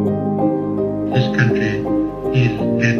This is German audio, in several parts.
This country is at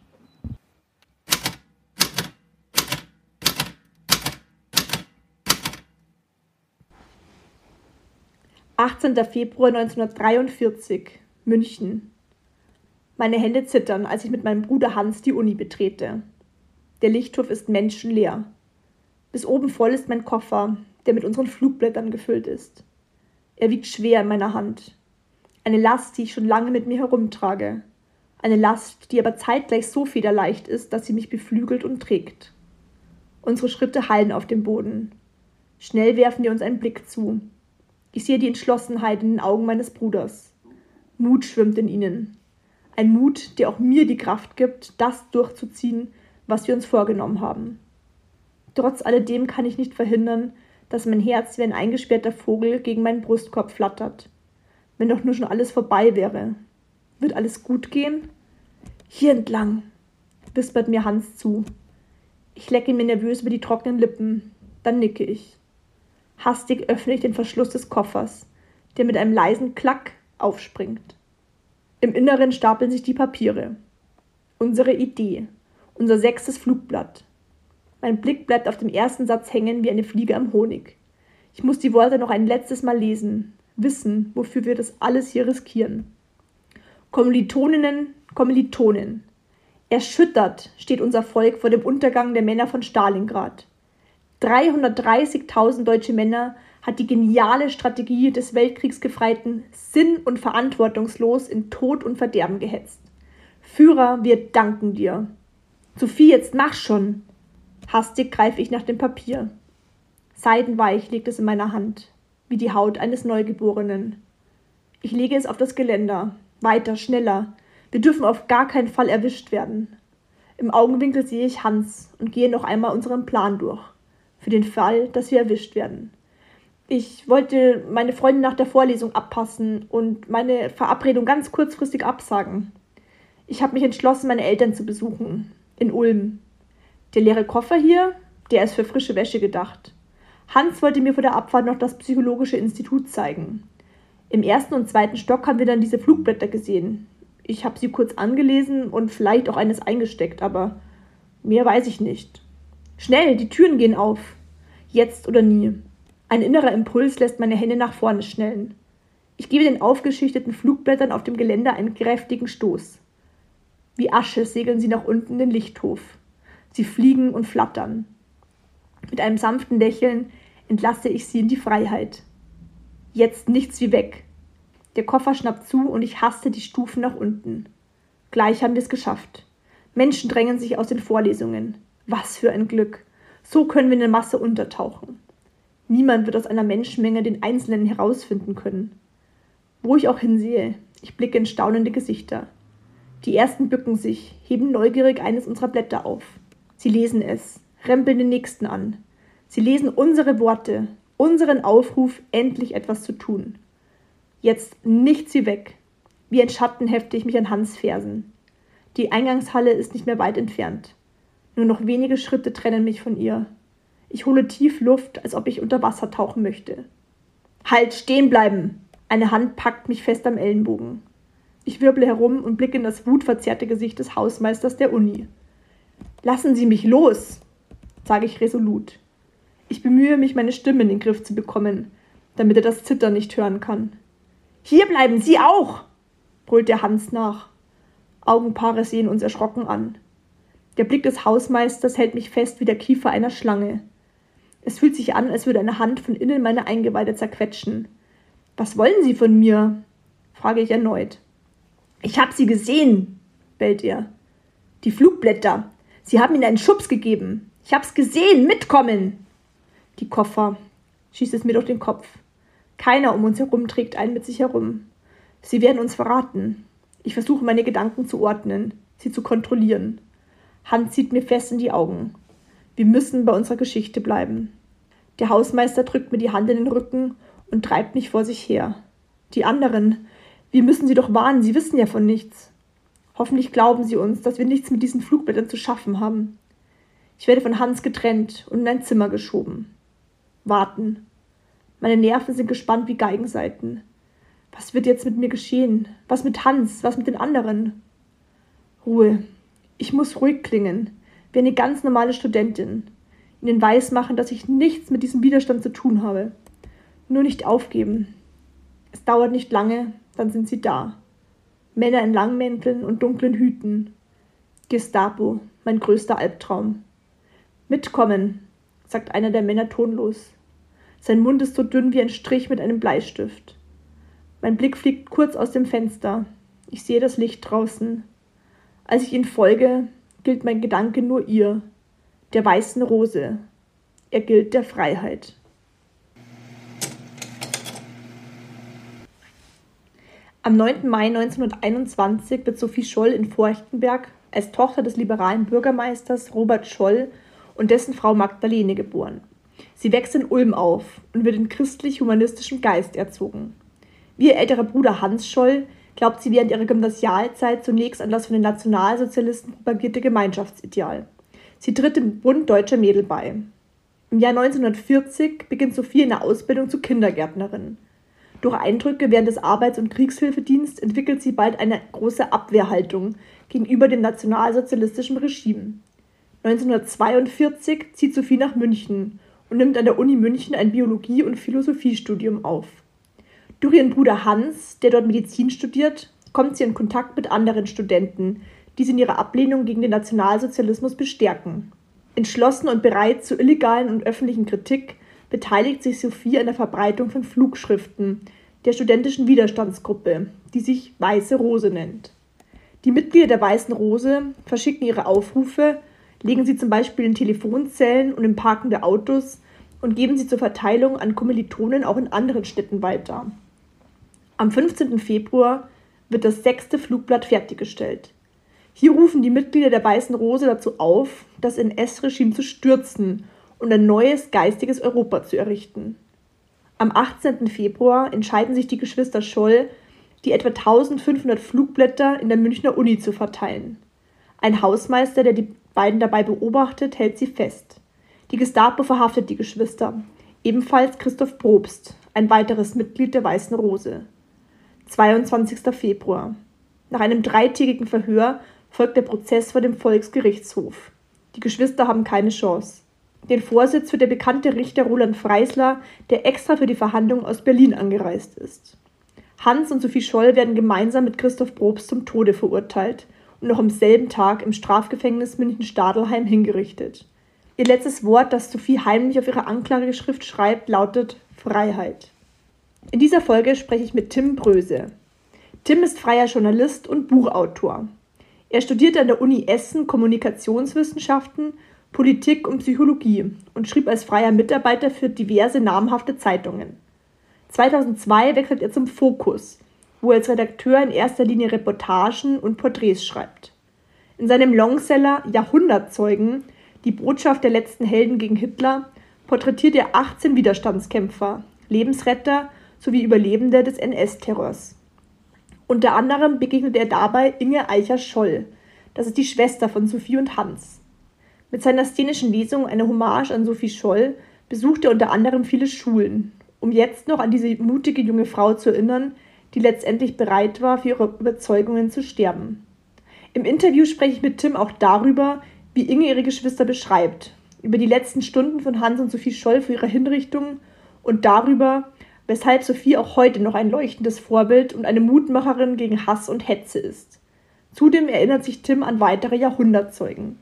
18. Februar 1943, München. Meine Hände zittern, als ich mit meinem Bruder Hans die Uni betrete. Der Lichthof ist menschenleer. Bis oben voll ist mein Koffer, der mit unseren Flugblättern gefüllt ist. Er wiegt schwer in meiner Hand. Eine Last, die ich schon lange mit mir herumtrage. Eine Last, die aber zeitgleich so federleicht ist, dass sie mich beflügelt und trägt. Unsere Schritte hallen auf dem Boden. Schnell werfen wir uns einen Blick zu. Ich sehe die Entschlossenheit in den Augen meines Bruders. Mut schwimmt in ihnen. Ein Mut, der auch mir die Kraft gibt, das durchzuziehen, was wir uns vorgenommen haben. Trotz alledem kann ich nicht verhindern, dass mein Herz wie ein eingesperrter Vogel gegen meinen Brustkorb flattert. Wenn doch nur schon alles vorbei wäre. Wird alles gut gehen? Hier entlang, wispert mir Hans zu. Ich lecke mir nervös über die trockenen Lippen. Dann nicke ich. Hastig öffne ich den Verschluss des Koffers, der mit einem leisen Klack aufspringt. Im Inneren stapeln sich die Papiere. Unsere Idee, unser sechstes Flugblatt. Mein Blick bleibt auf dem ersten Satz hängen wie eine Fliege am Honig. Ich muss die Worte noch ein letztes Mal lesen, wissen, wofür wir das alles hier riskieren. Kommilitoninnen, Kommilitonen. Erschüttert steht unser Volk vor dem Untergang der Männer von Stalingrad. 330.000 deutsche Männer hat die geniale Strategie des Weltkriegsgefreiten sinn- und verantwortungslos in Tod und Verderben gehetzt. Führer, wir danken dir. Sophie, jetzt mach schon. Hastig greife ich nach dem Papier. Seidenweich liegt es in meiner Hand, wie die Haut eines Neugeborenen. Ich lege es auf das Geländer. Weiter, schneller. Wir dürfen auf gar keinen Fall erwischt werden. Im Augenwinkel sehe ich Hans und gehe noch einmal unseren Plan durch für den Fall, dass wir erwischt werden. Ich wollte meine Freundin nach der Vorlesung abpassen und meine Verabredung ganz kurzfristig absagen. Ich habe mich entschlossen, meine Eltern zu besuchen. In Ulm. Der leere Koffer hier, der ist für frische Wäsche gedacht. Hans wollte mir vor der Abfahrt noch das Psychologische Institut zeigen. Im ersten und zweiten Stock haben wir dann diese Flugblätter gesehen. Ich habe sie kurz angelesen und vielleicht auch eines eingesteckt, aber mehr weiß ich nicht. Schnell, die Türen gehen auf. Jetzt oder nie. Ein innerer Impuls lässt meine Hände nach vorne schnellen. Ich gebe den aufgeschichteten Flugblättern auf dem Geländer einen kräftigen Stoß. Wie Asche segeln sie nach unten in den Lichthof. Sie fliegen und flattern. Mit einem sanften Lächeln entlasse ich sie in die Freiheit. Jetzt nichts wie weg. Der Koffer schnappt zu und ich haste die Stufen nach unten. Gleich haben wir es geschafft. Menschen drängen sich aus den Vorlesungen. Was für ein Glück. So können wir in der Masse untertauchen. Niemand wird aus einer Menschenmenge den Einzelnen herausfinden können. Wo ich auch hinsehe, ich blicke in staunende Gesichter. Die ersten bücken sich, heben neugierig eines unserer Blätter auf. Sie lesen es, rempeln den nächsten an. Sie lesen unsere Worte, unseren Aufruf, endlich etwas zu tun. Jetzt nichts wie weg. Wie ein Schatten hefte ich mich an Hans Fersen. Die Eingangshalle ist nicht mehr weit entfernt. Nur noch wenige Schritte trennen mich von ihr. Ich hole tief Luft, als ob ich unter Wasser tauchen möchte. Halt, stehen bleiben! Eine Hand packt mich fest am Ellenbogen. Ich wirble herum und blicke in das wutverzerrte Gesicht des Hausmeisters der Uni. Lassen Sie mich los, sage ich resolut. Ich bemühe mich, meine Stimme in den Griff zu bekommen, damit er das Zittern nicht hören kann. Hier bleiben Sie auch, brüllt der Hans nach. Augenpaare sehen uns erschrocken an. Der Blick des Hausmeisters hält mich fest wie der Kiefer einer Schlange. Es fühlt sich an, als würde eine Hand von innen meine Eingeweide zerquetschen. Was wollen Sie von mir? frage ich erneut. Ich hab Sie gesehen, bellt er. Die Flugblätter. Sie haben Ihnen einen Schubs gegeben. Ich hab's gesehen. Mitkommen. Die Koffer. Schießt es mir durch den Kopf. Keiner um uns herum trägt einen mit sich herum. Sie werden uns verraten. Ich versuche meine Gedanken zu ordnen, sie zu kontrollieren. Hans sieht mir fest in die Augen. Wir müssen bei unserer Geschichte bleiben. Der Hausmeister drückt mir die Hand in den Rücken und treibt mich vor sich her. Die anderen, wir müssen sie doch warnen, sie wissen ja von nichts. Hoffentlich glauben sie uns, dass wir nichts mit diesen Flugblättern zu schaffen haben. Ich werde von Hans getrennt und in ein Zimmer geschoben. Warten. Meine Nerven sind gespannt wie Geigenseiten. Was wird jetzt mit mir geschehen? Was mit Hans? Was mit den anderen? Ruhe. Ich muss ruhig klingen, wie eine ganz normale Studentin. Ihnen weismachen, dass ich nichts mit diesem Widerstand zu tun habe. Nur nicht aufgeben. Es dauert nicht lange, dann sind sie da. Männer in Langmänteln und dunklen Hüten. Gestapo, mein größter Albtraum. Mitkommen, sagt einer der Männer tonlos. Sein Mund ist so dünn wie ein Strich mit einem Bleistift. Mein Blick fliegt kurz aus dem Fenster. Ich sehe das Licht draußen. Als ich ihnen folge, gilt mein Gedanke nur ihr, der weißen Rose. Er gilt der Freiheit. Am 9. Mai 1921 wird Sophie Scholl in Forchtenberg als Tochter des liberalen Bürgermeisters Robert Scholl und dessen Frau Magdalene geboren. Sie wächst in Ulm auf und wird in christlich-humanistischem Geist erzogen. Wie ihr älterer Bruder Hans Scholl glaubt sie während ihrer Gymnasialzeit zunächst an das von den Nationalsozialisten propagierte Gemeinschaftsideal. Sie tritt dem Bund Deutscher Mädel bei. Im Jahr 1940 beginnt Sophie eine Ausbildung zur Kindergärtnerin. Durch Eindrücke während des Arbeits- und Kriegshilfedienstes entwickelt sie bald eine große Abwehrhaltung gegenüber dem nationalsozialistischen Regime. 1942 zieht Sophie nach München und nimmt an der Uni München ein Biologie- und Philosophiestudium auf. Durch ihren Bruder Hans, der dort Medizin studiert, kommt sie in Kontakt mit anderen Studenten, die sie in ihrer Ablehnung gegen den Nationalsozialismus bestärken. Entschlossen und bereit zur illegalen und öffentlichen Kritik beteiligt sich Sophie an der Verbreitung von Flugschriften der studentischen Widerstandsgruppe, die sich Weiße Rose nennt. Die Mitglieder der Weißen Rose verschicken ihre Aufrufe, legen sie zum Beispiel in Telefonzellen und in parkende Autos und geben sie zur Verteilung an Kommilitonen auch in anderen Städten weiter. Am 15. Februar wird das sechste Flugblatt fertiggestellt. Hier rufen die Mitglieder der Weißen Rose dazu auf, das NS-Regime zu stürzen und ein neues geistiges Europa zu errichten. Am 18. Februar entscheiden sich die Geschwister Scholl, die etwa 1500 Flugblätter in der Münchner Uni zu verteilen. Ein Hausmeister, der die beiden dabei beobachtet, hält sie fest. Die Gestapo verhaftet die Geschwister, ebenfalls Christoph Probst, ein weiteres Mitglied der Weißen Rose. 22. Februar. Nach einem dreitägigen Verhör folgt der Prozess vor dem Volksgerichtshof. Die Geschwister haben keine Chance. Den Vorsitz führt der bekannte Richter Roland Freisler, der extra für die Verhandlungen aus Berlin angereist ist. Hans und Sophie Scholl werden gemeinsam mit Christoph Probst zum Tode verurteilt und noch am selben Tag im Strafgefängnis München-Stadelheim hingerichtet. Ihr letztes Wort, das Sophie heimlich auf ihre Anklageschrift schreibt, lautet Freiheit. In dieser Folge spreche ich mit Tim Bröse. Tim ist freier Journalist und Buchautor. Er studierte an der Uni Essen Kommunikationswissenschaften Politik und Psychologie und schrieb als freier Mitarbeiter für diverse namhafte Zeitungen. 2002 wechselt er zum Fokus, wo er als Redakteur in erster Linie Reportagen und Porträts schreibt. In seinem Longseller Jahrhundertzeugen, die Botschaft der letzten Helden gegen Hitler, porträtiert er 18 Widerstandskämpfer, Lebensretter sowie Überlebende des NS-Terrors. Unter anderem begegnet er dabei Inge Eicher-Scholl, das ist die Schwester von Sophie und Hans. Mit seiner szenischen Lesung Eine Hommage an Sophie Scholl besucht er unter anderem viele Schulen, um jetzt noch an diese mutige junge Frau zu erinnern, die letztendlich bereit war, für ihre Überzeugungen zu sterben. Im Interview spreche ich mit Tim auch darüber, wie Inge ihre Geschwister beschreibt, über die letzten Stunden von Hans und Sophie Scholl für ihre Hinrichtung und darüber, weshalb Sophie auch heute noch ein leuchtendes Vorbild und eine Mutmacherin gegen Hass und Hetze ist. Zudem erinnert sich Tim an weitere Jahrhundertzeugen.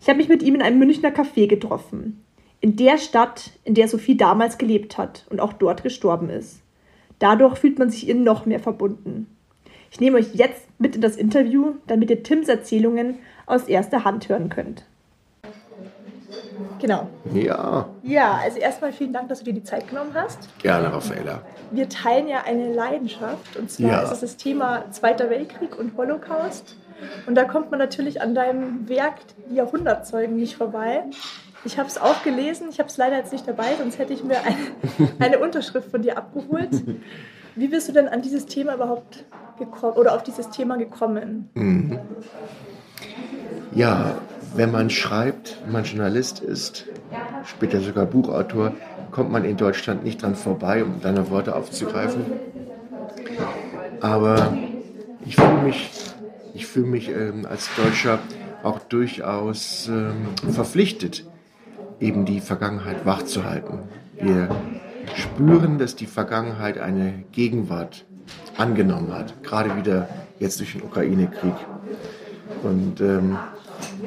Ich habe mich mit ihm in einem Münchner Café getroffen. In der Stadt, in der Sophie damals gelebt hat und auch dort gestorben ist. Dadurch fühlt man sich ihr noch mehr verbunden. Ich nehme euch jetzt mit in das Interview, damit ihr Tims Erzählungen aus erster Hand hören könnt. Genau. Ja, Ja, also erstmal vielen Dank, dass du dir die Zeit genommen hast. gerne, Raffaella. Wir teilen ja eine Leidenschaft und zwar Ja. ist es das Thema Zweiter Weltkrieg und Holocaust. Und da kommt man natürlich an deinem Werk Die Jahrhundertzeugen nicht vorbei. Ich habe es auch gelesen, ich habe es leider jetzt nicht dabei, sonst hätte ich mir eine, eine Unterschrift von dir abgeholt. Wie bist du denn an dieses Thema überhaupt gekommen oder auf dieses Thema gekommen? Ja, wenn man schreibt, wenn man Journalist ist, später sogar Buchautor, kommt man in Deutschland nicht dran vorbei, um deine Worte aufzugreifen. Aber ich fühle mich, ich fühle mich ähm, als Deutscher auch durchaus ähm, verpflichtet, eben die Vergangenheit wachzuhalten. Wir spüren, dass die Vergangenheit eine Gegenwart angenommen hat, gerade wieder jetzt durch den Ukraine-Krieg. Und ähm,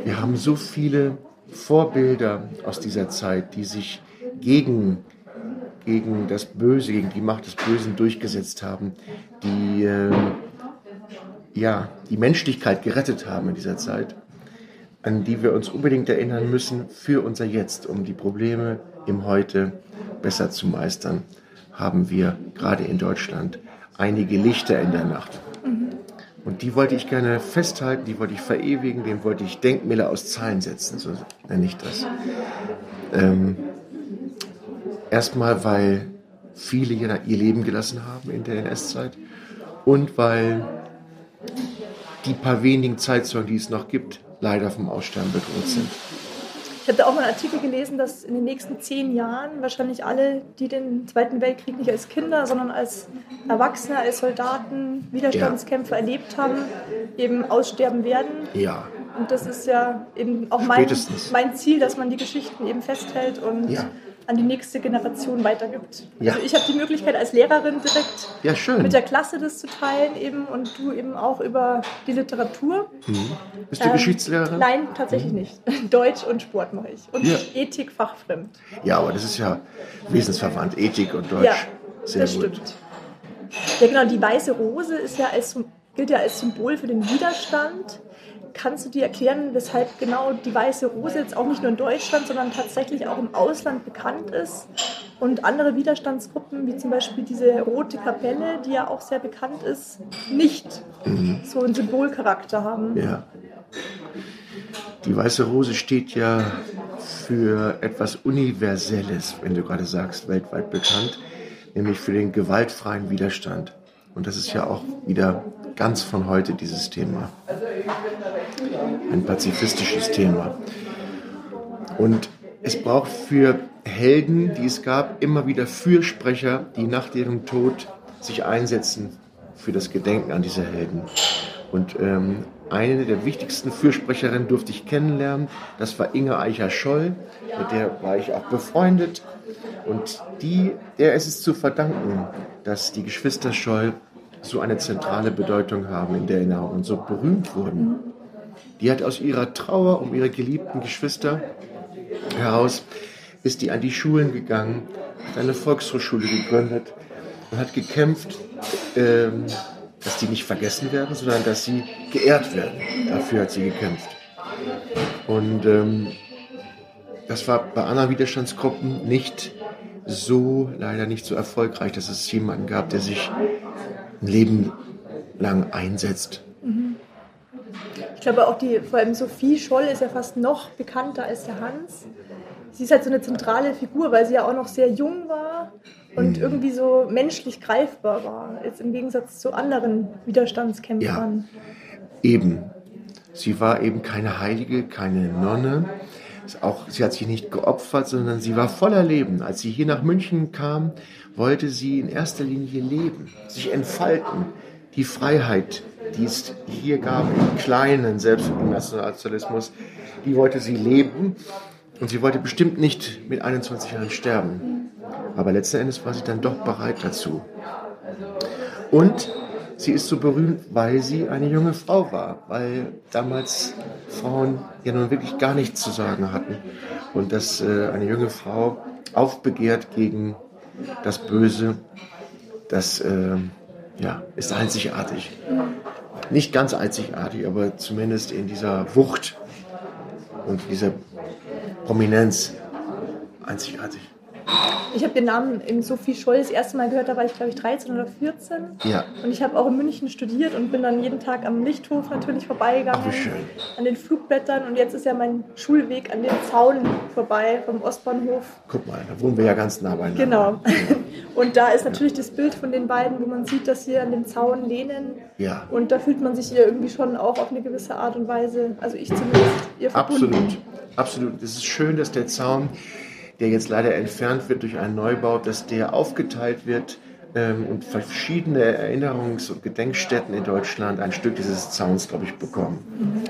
wir haben so viele Vorbilder aus dieser Zeit, die sich gegen, gegen das Böse, gegen die Macht des Bösen durchgesetzt haben, die ähm, ja, die Menschlichkeit gerettet haben in dieser Zeit, an die wir uns unbedingt erinnern müssen für unser Jetzt, um die Probleme im Heute besser zu meistern, haben wir gerade in Deutschland einige Lichter in der Nacht. Und die wollte ich gerne festhalten, die wollte ich verewigen, dem wollte ich Denkmäler aus Zahlen setzen, so nenne ich das. Ähm, erstmal, weil viele ihr ihr Leben gelassen haben in der NS-Zeit und weil die paar wenigen Zeitzeugen, die es noch gibt, leider vom Aussterben bedroht sind. Ich habe da auch mal einen Artikel gelesen, dass in den nächsten zehn Jahren wahrscheinlich alle, die den Zweiten Weltkrieg nicht als Kinder, sondern als Erwachsene, als Soldaten, Widerstandskämpfer erlebt haben, eben aussterben werden. Ja, Und das ist ja eben auch mein, Spätestens. mein Ziel, dass man die Geschichten eben festhält und Ja. An die nächste Generation weitergibt. Ja. Also ich habe die Möglichkeit als Lehrerin direkt ja mit der Klasse das zu teilen eben und du eben auch über die Literatur. Bist du Ähm, Geschichtslehrerin? Nein, tatsächlich nicht. Deutsch und Sport mache ich. Und Ja. Ethik fachfremd. Ja, aber das ist ja wesensverwandt, Ethik und Deutsch. Ja, Sehr das gut. stimmt. Ja, genau, die weiße Rose ist ja als, gilt ja als Symbol für den Widerstand. Kannst du dir erklären, weshalb genau die weiße Rose jetzt auch nicht nur in Deutschland, sondern tatsächlich auch im Ausland bekannt ist? Und andere Widerstandsgruppen, wie zum Beispiel diese Rote Kapelle, die ja auch sehr bekannt ist, nicht so einen Symbolcharakter haben. Ja. Die weiße Rose steht ja für etwas Universelles, wenn du gerade sagst, weltweit bekannt, nämlich für den gewaltfreien Widerstand. Und das ist ja auch wieder ganz von heute dieses Thema. Ein pazifistisches Thema. Und es braucht für Helden, die es gab, immer wieder Fürsprecher, die nach ihrem Tod sich einsetzen für das Gedenken an diese Helden. Und ähm, eine der wichtigsten Fürsprecherinnen durfte ich kennenlernen. Das war Inge Eicher-Scholl, mit der war ich auch befreundet. Und die, der ist es zu verdanken, dass die Geschwister Scholl so eine zentrale Bedeutung haben in der Erinnerung und so berühmt wurden. Die hat aus ihrer Trauer um ihre geliebten Geschwister heraus, ist die an die Schulen gegangen, hat eine Volkshochschule gegründet und hat gekämpft, ähm, dass die nicht vergessen werden, sondern dass sie geehrt werden. Dafür hat sie gekämpft. Und ähm, das war bei anderen Widerstandsgruppen nicht so, leider nicht so erfolgreich, dass es jemanden gab, der sich ein Leben lang einsetzt. Ich glaube auch die, vor allem Sophie Scholl ist ja fast noch bekannter als der Hans. Sie ist halt so eine zentrale Figur, weil sie ja auch noch sehr jung war und irgendwie so menschlich greifbar war, jetzt im Gegensatz zu anderen Widerstandskämpfern. Eben. Sie war eben keine Heilige, keine Nonne. Auch, sie hat sich nicht geopfert, sondern sie war voller Leben. Als sie hier nach München kam, wollte sie in erster Linie leben, sich entfalten, die Freiheit, die es hier gab, im Kleinen, selbst im Nationalsozialismus, die wollte sie leben. Und sie wollte bestimmt nicht mit 21 Jahren sterben. Aber letzten Endes war sie dann doch bereit dazu. Und Sie ist so berühmt, weil sie eine junge Frau war, weil damals Frauen ja nun wirklich gar nichts zu sagen hatten. Und dass äh, eine junge Frau aufbegehrt gegen das Böse, das äh, ja, ist einzigartig. Nicht ganz einzigartig, aber zumindest in dieser Wucht und dieser Prominenz einzigartig. Ich habe den Namen in Sophie Scholl das erste Mal gehört, da war ich glaube ich 13 oder 14. Ja. Und ich habe auch in München studiert und bin dann jeden Tag am Lichthof natürlich vorbeigegangen. Ach, wie schön. An den Flugblättern und jetzt ist ja mein Schulweg an dem Zaun vorbei vom Ostbahnhof. Guck mal, da wohnen wir ja ganz nah beieinander. Genau. Und da ist natürlich das Bild von den beiden, wo man sieht, dass sie an dem Zaun lehnen. Ja. Und da fühlt man sich ihr irgendwie schon auch auf eine gewisse Art und Weise, also ich zumindest, ihr verbunden. Absolut, absolut. Es ist schön, dass der Zaun, der jetzt leider entfernt wird durch einen Neubau, dass der aufgeteilt wird ähm, und verschiedene Erinnerungs- und Gedenkstätten in Deutschland ein Stück dieses Zauns, glaube ich, bekommen.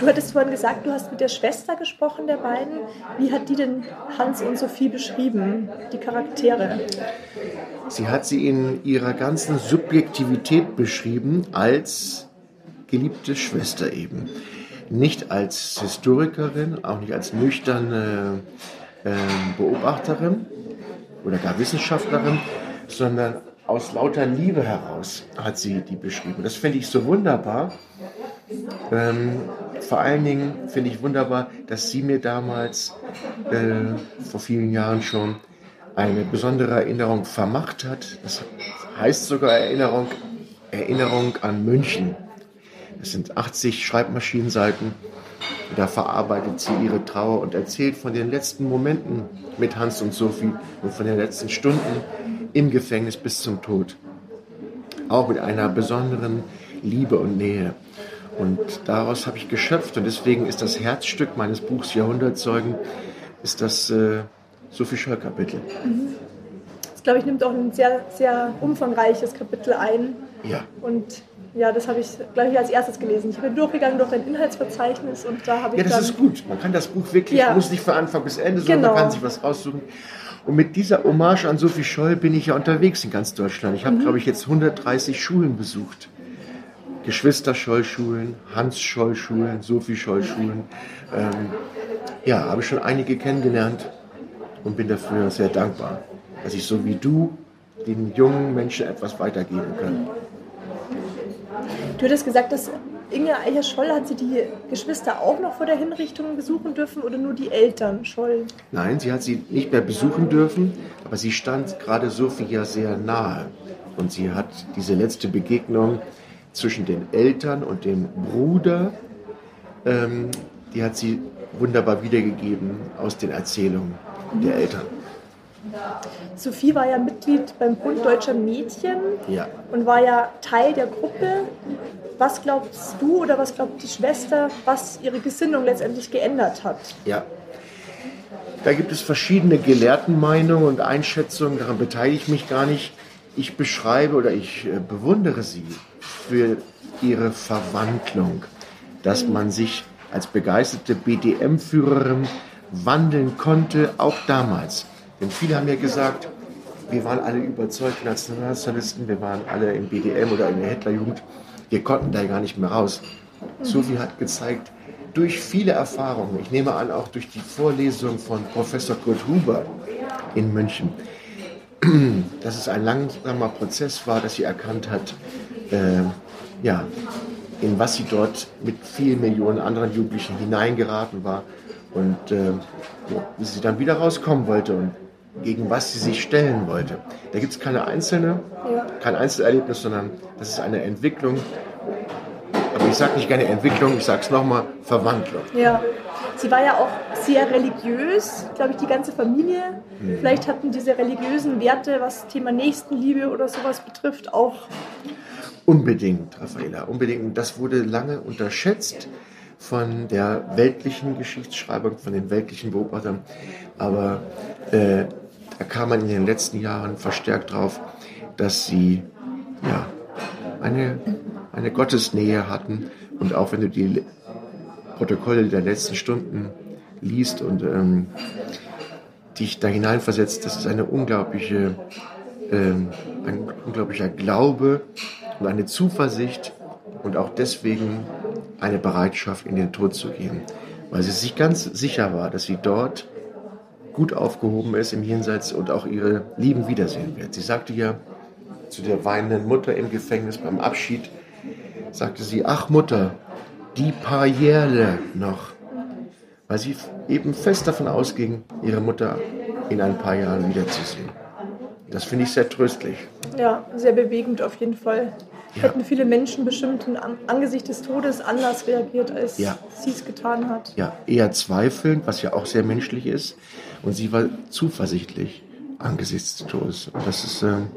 Du hattest vorhin gesagt, du hast mit der Schwester gesprochen der beiden. Wie hat die denn Hans und Sophie beschrieben, die Charaktere? Sie hat sie in ihrer ganzen Subjektivität beschrieben als geliebte Schwester eben. Nicht als Historikerin, auch nicht als nüchterne äh, Beobachterin oder gar Wissenschaftlerin, sondern aus lauter Liebe heraus hat sie die beschrieben. Das finde ich so wunderbar. Ähm, vor allen Dingen finde ich wunderbar, dass sie mir damals äh, vor vielen Jahren schon eine besondere Erinnerung vermacht hat. Das heißt sogar Erinnerung, Erinnerung an München. Das sind 80 Schreibmaschinenseiten. Da verarbeitet sie ihre Trauer und erzählt von den letzten Momenten mit Hans und Sophie und von den letzten Stunden im Gefängnis bis zum Tod. Auch mit einer besonderen Liebe und Nähe. Und daraus habe ich geschöpft und deswegen ist das Herzstück meines Buchs Jahrhundertzeugen ist das äh, Sophie Scholl Kapitel. Das, glaube ich, nimmt auch ein sehr, sehr umfangreiches Kapitel ein. Ja. Und ja, das habe ich, glaube ich, als erstes gelesen. Ich bin durchgegangen durch dein Inhaltsverzeichnis und da habe ich Ja, das ist gut. Man kann das Buch wirklich, Ja. muss nicht von Anfang bis Ende, sondern Genau. man kann sich was raussuchen. Und mit dieser Hommage an Sophie Scholl bin ich ja unterwegs in ganz Deutschland. Ich habe, Mhm. glaube ich, jetzt 130 Schulen besucht. Geschwister-Scholl-Schulen, Hans-Scholl-Schulen, Sophie-Scholl-Schulen. Ähm, ja, habe schon einige kennengelernt und bin dafür sehr dankbar, dass ich so wie du den jungen Menschen etwas weitergeben kann. Du hattest gesagt, dass Inge Eicher-Scholl, hat sie die Geschwister auch noch vor der Hinrichtung besuchen dürfen oder nur die Eltern Scholl? Nein, sie hat sie nicht mehr besuchen dürfen, aber sie stand gerade Sophie ja sehr nahe. Und sie hat diese letzte Begegnung zwischen den Eltern und dem Bruder, ähm, die hat sie wunderbar wiedergegeben aus den Erzählungen der Eltern. Sophie war ja Mitglied beim Bund Deutscher Mädchen Ja. und war ja Teil der Gruppe. Was glaubst du oder was glaubt die Schwester, was ihre Gesinnung letztendlich geändert hat? Ja. Da gibt es verschiedene Gelehrtenmeinungen und Einschätzungen, daran beteilige ich mich gar nicht. Ich beschreibe oder ich äh, bewundere sie für ihre Verwandlung, dass man sich als begeisterte BDM-Führerin wandeln konnte, auch damals. Denn viele haben ja gesagt, wir waren alle überzeugt Nationalsozialisten, wir waren alle im BDM oder in der Hitlerjugend, wir konnten da gar nicht mehr raus. Sophie hat gezeigt, durch viele Erfahrungen, ich nehme an, auch durch die Vorlesung von Professor Kurt Huber in München, dass es ein langsamer Prozess war, dass sie erkannt hat, äh, ja, in was sie dort mit vielen Millionen anderen Jugendlichen hineingeraten war und äh, sie dann wieder rauskommen wollte und gegen was sie sich stellen wollte. Da gibt es keine einzelne, kein Einzelerlebnis, sondern das ist eine Entwicklung. Aber ich sage nicht gerne Entwicklung, ich sage es nochmal, Verwandlung. Ja, sie war ja auch sehr religiös, glaube ich, die ganze Familie. Vielleicht hatten diese religiösen Werte, was Thema Nächstenliebe oder sowas betrifft, auch Unbedingt, Raffaela, unbedingt. Und das wurde lange unterschätzt von der weltlichen Geschichtsschreibung, von den weltlichen Beobachtern. Aber äh, da kam man in den letzten Jahren verstärkt drauf, dass sie ja, eine, eine Gottesnähe hatten. Und auch wenn du die Le- Protokolle der letzten Stunden liest und ähm, dich da hineinversetzt, das ist eine unglaubliche, ähm, ein unglaublicher Glaube und eine Zuversicht und auch deswegen eine Bereitschaft, in den Tod zu gehen, weil sie sich ganz sicher war, dass sie dort gut aufgehoben ist im Jenseits und auch ihre Lieben wiedersehen wird. Sie sagte ja zu der weinenden Mutter im Gefängnis beim Abschied, sagte sie, ach Mutter, die paar Jährle noch, weil sie eben fest davon ausging, ihre Mutter in ein paar Jahren wiederzusehen. Das finde ich sehr tröstlich. Ja, sehr bewegend auf jeden Fall. Ja. Hätten viele Menschen bestimmt in, am Angesicht des Todes anders reagiert, als Ja. sie es getan hat. Ja, eher zweifelnd, was ja auch sehr menschlich ist. Und sie war zuversichtlich angesichts des Todes. Und das ist, ähm,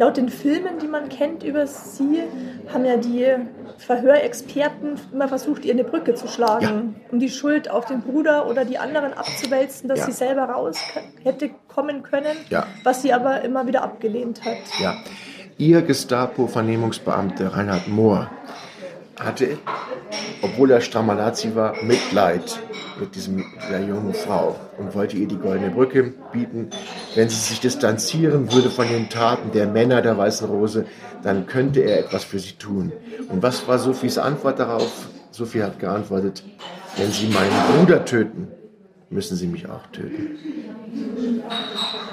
Laut den Filmen, die man kennt über sie, haben ja die Verhörexperten immer versucht, ihr eine Brücke zu schlagen, Ja. um die Schuld auf den Bruder oder die anderen abzuwälzen, dass Ja. sie selber raus hätte kommen können, Ja. was sie aber immer wieder abgelehnt hat. ja. Ihr Gestapo-Vernehmungsbeamte Reinhard Mohr hatte, obwohl er Stramalazi war, Mitleid mit diesem, dieser jungen Frau und wollte ihr die goldene Brücke bieten. Wenn sie sich distanzieren würde von den Taten der Männer der Weißen Rose, dann könnte er etwas für sie tun. Und was war Sophies Antwort darauf? Sophie hat geantwortet, wenn Sie meinen Bruder töten, müssen Sie mich auch töten.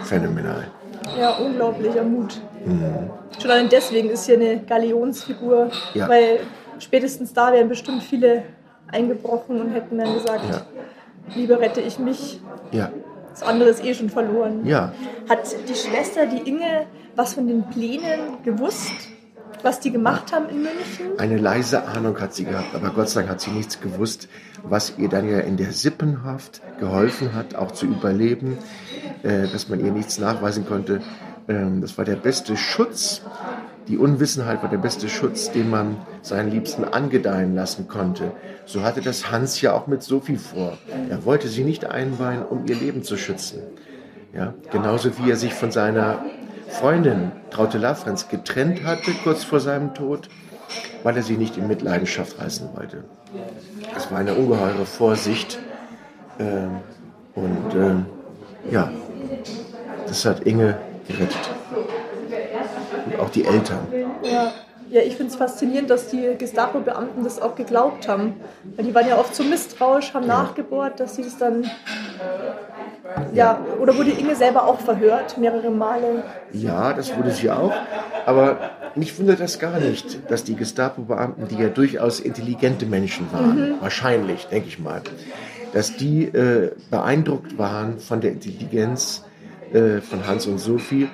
Phänomenal. Ja, unglaublicher Mut. Schon allein deswegen ist hier eine Galionsfigur, Ja. weil spätestens da wären bestimmt viele eingebrochen und hätten dann gesagt, Ja. lieber rette ich mich, Ja, das andere ist eh schon verloren. ja, Hat die Schwester, die Inge, was von den Plänen gewusst, was die gemacht haben in München? Eine leise Ahnung hat sie gehabt, aber Gott sei Dank hat sie nichts gewusst, was ihr dann ja in der Sippenhaft geholfen hat, auch zu überleben, äh, dass man ihr nichts nachweisen konnte. Ähm, das war der beste Schutz. Die Unwissenheit war der beste Schutz, den man seinen Liebsten angedeihen lassen konnte. So hatte das Hans ja auch mit Sophie vor. Er wollte sie nicht einweihen, um ihr Leben zu schützen. Ja, genauso wie er sich von seiner Freundin Traute Lafrenz getrennt hatte kurz vor seinem Tod, weil er sie nicht in Mitleidenschaft reißen wollte. Das war eine ungeheure Vorsicht. Ähm, und ähm, ja, das hat Inge gerettet. Und auch die Eltern. Ja, ja ich finde es faszinierend, dass die Gestapo-Beamten das auch geglaubt haben. Weil die waren ja oft so misstrauisch, haben nachgebohrt, dass sie das dann. Ja, oder wurde Inge selber auch verhört, mehrere Male? Ja, das wurde sie auch. Aber mich wundert das gar nicht, dass die Gestapo-Beamten, die ja durchaus intelligente Menschen waren, wahrscheinlich, denke ich mal, dass die äh, beeindruckt waren von der Intelligenz äh, von Hans und Sophie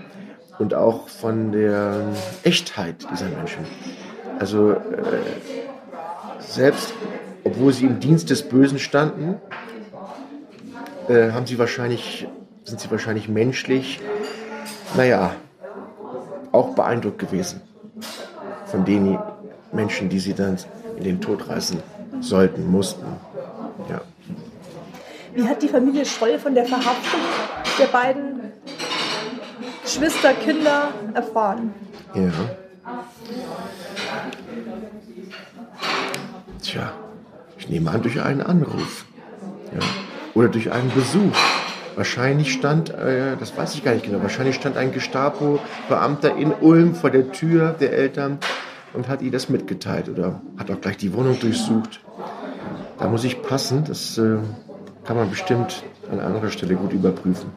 und auch von der Echtheit dieser Menschen. Also äh, selbst, obwohl sie im Dienst des Bösen standen, äh, haben sie wahrscheinlich, sind sie wahrscheinlich menschlich, naja, auch beeindruckt gewesen von den Menschen, die sie dann in den Tod reißen sollten, mussten. Ja. Wie hat die Familie Scholl von der Verhaftung der beiden Geschwister, Kinder erfahren? ja. Tja, ich nehme an durch einen Anruf. Ja. Oder durch einen Besuch. Wahrscheinlich stand, äh, das weiß ich gar nicht genau, wahrscheinlich stand ein Gestapo-Beamter in Ulm vor der Tür der Eltern und hat ihr das mitgeteilt oder hat auch gleich die Wohnung durchsucht. Da muss ich passen, das äh, kann man bestimmt an anderer Stelle gut überprüfen.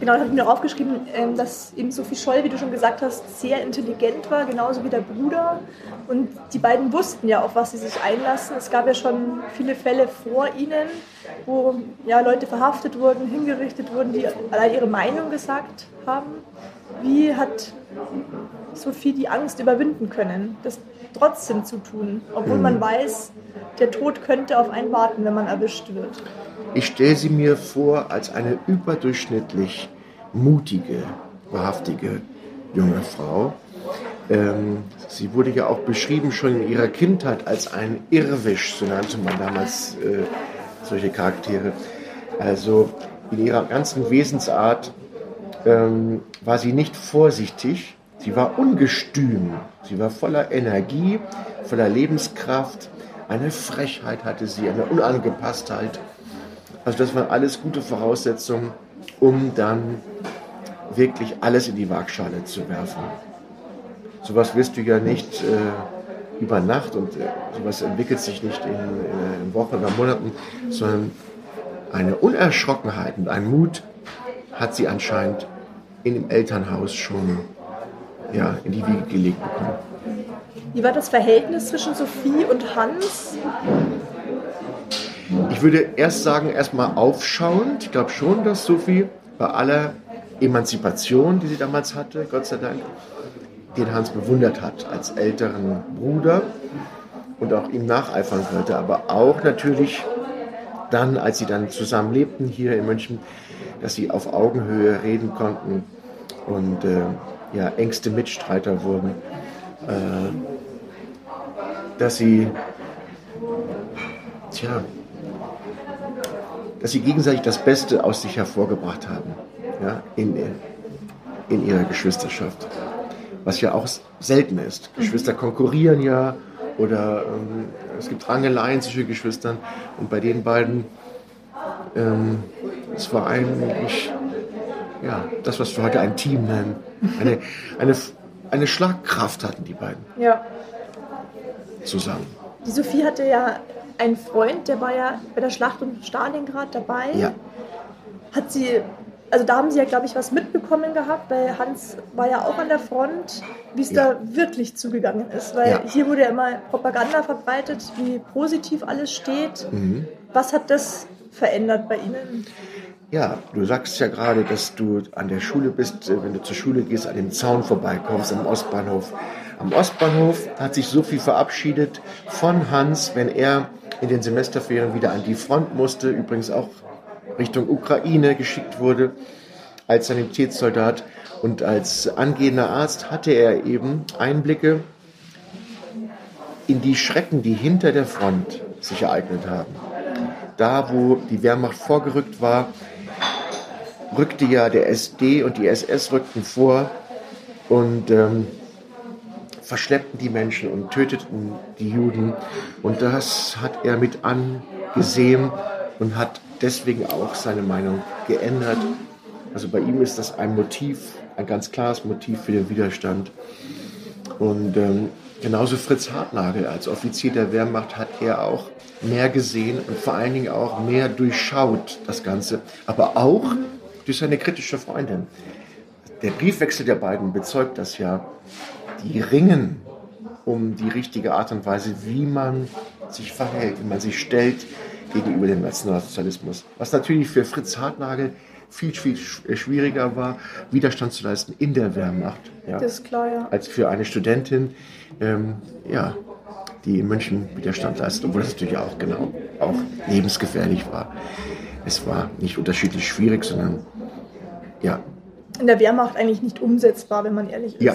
Genau, ich habe mir aufgeschrieben, ähm, dass eben Sophie Scholl, wie du schon gesagt hast, sehr intelligent war, genauso wie der Bruder. Und die beiden wussten ja, auf was sie sich einlassen. Es gab ja schon viele Fälle vor ihnen, wo ja, Leute verhaftet wurden, hingerichtet wurden, die allein ihre Meinung gesagt haben. Wie hat Sophie die Angst überwinden können, das trotzdem zu tun, obwohl man weiß, der Tod könnte auf einen warten, wenn man erwischt wird? Ich stelle sie mir vor als eine überdurchschnittlich mutige, wahrhaftige junge Frau. Ähm, sie wurde ja auch beschrieben schon in ihrer Kindheit als ein Irrwisch, so nannte man damals äh, solche Charaktere. Also in ihrer ganzen Wesensart ähm, war sie nicht vorsichtig, sie war ungestüm, sie war voller Energie, voller Lebenskraft, eine Frechheit hatte sie, eine Unangepasstheit. Also das waren alles gute Voraussetzungen, um dann wirklich alles in die Waagschale zu werfen. Sowas wirst du ja nicht äh, über Nacht und äh, sowas entwickelt sich nicht in, äh, in Wochen oder Monaten, sondern eine Unerschrockenheit und ein Mut hat sie anscheinend in dem Elternhaus schon ja, in die Wiege gelegt bekommen. Wie war das Verhältnis zwischen Sophie und Hans? Ich würde erst sagen, erstmal aufschauend. Ich glaube schon, dass Sophie bei aller Emanzipation, die sie damals hatte, Gott sei Dank, den Hans bewundert hat als älteren Bruder und auch ihm nacheifern wollte. Aber auch natürlich dann, als sie dann zusammen lebten hier in München, dass sie auf Augenhöhe reden konnten und äh, ja, engste Mitstreiter wurden. Äh, dass sie, tja, dass sie gegenseitig das Beste aus sich hervorgebracht haben ja, in, in ihrer Geschwisterschaft. Was ja auch selten ist. Geschwister konkurrieren ja oder ähm, es gibt Rangeleien zwischen Geschwistern und bei den beiden, ähm, es war eigentlich ja, das, was wir heute ein Team nennen. Eine, eine, eine Schlagkraft hatten die beiden Ja. zusammen. Die Sophie hatte ja einen Freund, der war ja bei der Schlacht um Stalingrad dabei. Ja, Hat sie, also da haben sie ja, glaube ich, was mitbekommen gehabt, weil Hans war ja auch an der Front, wie es Ja. da wirklich zugegangen ist. Weil Ja. hier wurde ja immer Propaganda verbreitet, wie positiv alles steht. Mhm. Was hat das verändert bei Ihnen? ja, du sagst ja gerade, dass du an der Schule bist, äh, wenn du zur Schule gehst, an dem Zaun vorbeikommst am Ostbahnhof. Am Ostbahnhof hat sich Sophie verabschiedet von Hans, wenn er in den Semesterferien wieder an die Front musste, übrigens auch Richtung Ukraine geschickt wurde als Sanitätssoldat und als angehender Arzt hatte er eben Einblicke in die Schrecken, die hinter der Front sich ereignet haben. Da, wo die Wehrmacht vorgerückt war, rückte ja der SD und die SS rückten vor und ähm, verschleppten die Menschen und töteten die Juden. Und das hat er mit angesehen und hat deswegen auch seine Meinung geändert. Also bei ihm ist das ein Motiv, ein ganz klares Motiv für den Widerstand. Und ähm, genauso Fritz Hartnagel als Offizier der Wehrmacht hat er auch mehr gesehen und vor allen Dingen auch mehr durchschaut das Ganze, aber auch durch seine kritische Freundin. Der Briefwechsel der beiden bezeugt das ja. Die ringen um die richtige Art und Weise, wie man sich verhält, wie man sich stellt gegenüber dem Nationalsozialismus. Was natürlich für Fritz Hartnagel viel, viel sch- schwieriger war, Widerstand zu leisten in der Wehrmacht. Ja Das ist klar, ja. als für eine Studentin, ähm, ja, die in München Widerstand leistet, obwohl das natürlich auch genau auch lebensgefährlich war. Es war nicht unterschiedlich schwierig, sondern ja, In der Wehrmacht eigentlich nicht umsetzbar, wenn man ehrlich ist. Ja.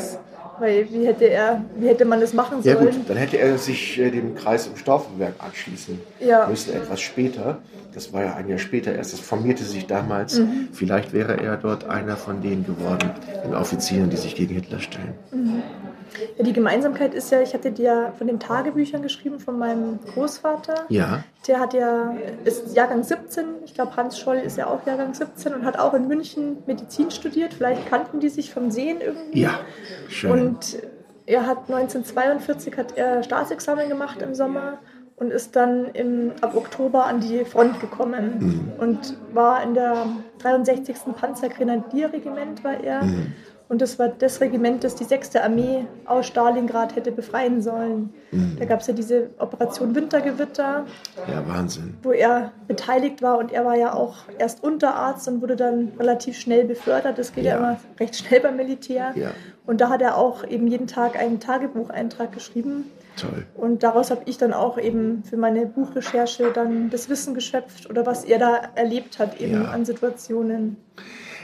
Weil wie hätte er, wie hätte man das machen ja sollen? gut, dann hätte er sich äh, dem Kreis im Stauffenberg anschließen Ja. müssen, etwas später. Das war ja ein Jahr später erst, das formierte sich damals. Mhm. Vielleicht wäre er dort einer von denen geworden, den Offizieren, die sich gegen Hitler stellen. Ja, die Gemeinsamkeit ist ja, ich hatte dir ja von den Tagebüchern geschrieben von meinem Großvater. Ja, Der hat ja, ist Jahrgang 17, ich glaube Hans Scholl ist ja auch Jahrgang 17 und hat auch in München Medizin studiert. Vielleicht kannten die sich vom Sehen irgendwie. ja, schön. Und er hat 1942 hat er Staatsexamen gemacht im Sommer und ist dann im, ab Oktober an die Front gekommen und war in der 63. Panzergrenadierregiment war er. Und das war das Regiment, das die 6. Armee aus Stalingrad hätte befreien sollen. Da gab es ja diese Operation Wintergewitter, ja, Wahnsinn. wo er beteiligt war und er war ja auch erst Unterarzt und wurde dann relativ schnell befördert. Das geht ja, Ja. immer recht schnell beim Militär. Ja. Und da hat er auch eben jeden Tag einen Tagebucheintrag geschrieben. Toll. Und daraus habe ich dann auch eben für meine Buchrecherche dann das Wissen geschöpft oder was er da erlebt hat eben Ja. an Situationen.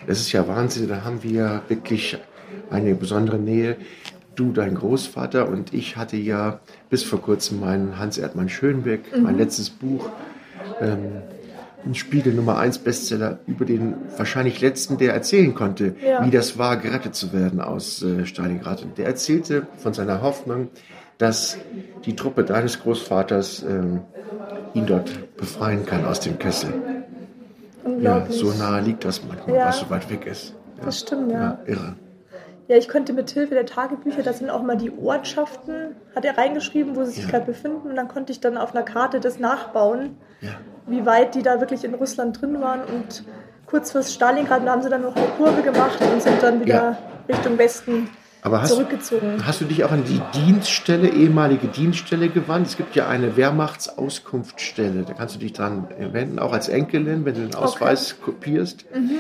Das ist ja Wahnsinn, da haben wir wirklich eine besondere Nähe. Du, dein Großvater und ich hatte ja bis vor kurzem meinen Hans Erdmann Schönbeck, mein letztes Buch, ähm, ein Spiegel Nummer 1 Bestseller über den wahrscheinlich letzten, der erzählen konnte, Ja. wie das war, gerettet zu werden aus äh, Stalingrad. Und der erzählte von seiner Hoffnung, dass die Truppe deines Großvaters ähm, ihn dort befreien kann aus dem Kessel. Ja, so nahe liegt das manchmal, Ja. was so weit weg ist. Das stimmt, ja. ja irre. Ja, ich konnte mit Hilfe der Tagebücher, da sind auch mal die Ortschaften, hat er reingeschrieben, wo sie sich Ja. gerade befinden. Und dann konnte ich dann auf einer Karte das nachbauen, Ja. wie weit die da wirklich in Russland drin waren. Und kurz vor Stalingrad haben sie dann noch eine Kurve gemacht und sind dann wieder Ja. Richtung Westen Aber hast, zurückgezogen. hast du dich auch an die Dienststelle, ehemalige Dienststelle gewandt? Es gibt ja eine Wehrmachtsauskunftsstelle. Da kannst du dich dran wenden, auch als Enkelin, wenn du den Ausweis kopierst. Mhm.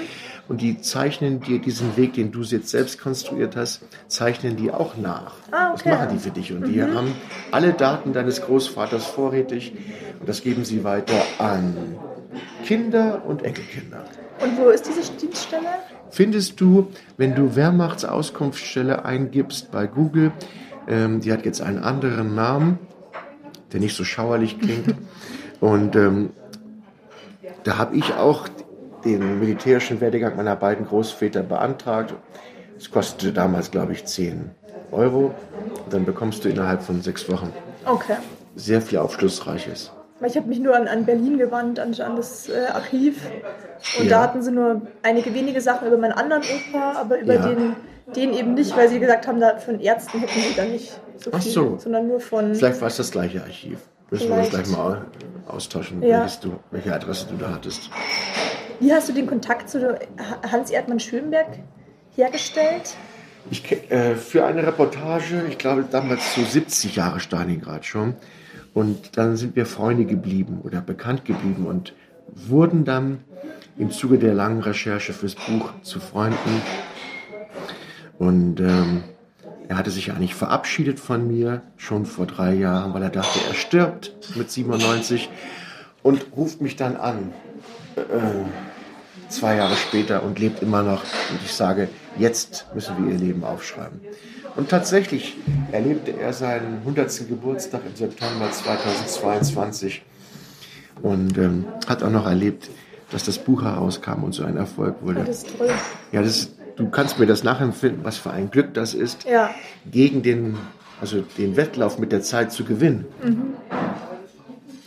Und die zeichnen dir diesen Weg, den du jetzt selbst konstruiert hast, zeichnen die auch nach. Ah, Das okay. Mhm. machen die für dich. Und die haben alle Daten deines Großvaters vorrätig. Und das geben sie weiter an Kinder und Enkelkinder. Und wo ist diese Dienststelle? findest du, wenn du Wehrmachtsauskunftsstelle eingibst bei Google, ähm, die hat jetzt einen anderen Namen, der nicht so schauerlich klingt. Und ähm, da habe ich auch den militärischen Werdegang meiner beiden Großväter beantragt. Es kostete damals, glaube ich, 10 Euro. Und dann bekommst du innerhalb von sechs Wochen Okay. sehr viel Aufschlussreiches. Ich habe mich nur an, an Berlin gewandt, an, an das äh, Archiv. Und Ja. da hatten sie nur einige wenige Sachen über meinen anderen Opa, aber über Ja. den, den eben nicht, weil sie gesagt haben, da von Ärzten hätten sie da nicht so Ach viel, so. sondern nur von. Vielleicht war es das gleiche Archiv. Müssen wir uns Vielleicht. gleich mal austauschen, Ja. du, welche Adresse du da hattest. Wie hast du den Kontakt zu Ha- Hans Erdmann Schönberg hergestellt? Ich, äh, für eine Reportage, ich glaube damals so 70 Jahre Stalingrad schon. Und dann sind wir Freunde geblieben oder bekannt geblieben und wurden dann im Zuge der langen Recherche fürs Buch zu Freunden. Und ähm, er hatte sich eigentlich verabschiedet von mir schon vor drei Jahren, weil er dachte, er stirbt mit 97 und ruft mich dann an, äh, zwei Jahre später und lebt immer noch. Und ich sage, jetzt müssen wir ihr Leben aufschreiben. Und tatsächlich erlebte er seinen 100. Geburtstag im September 2022 und ähm, hat auch noch erlebt, dass das Buch herauskam und so ein Erfolg wurde. Das ist toll. Ja, das, du kannst mir das nachempfinden, was für ein Glück das ist, Ja, gegen den, also den Wettlauf mit der Zeit zu gewinnen.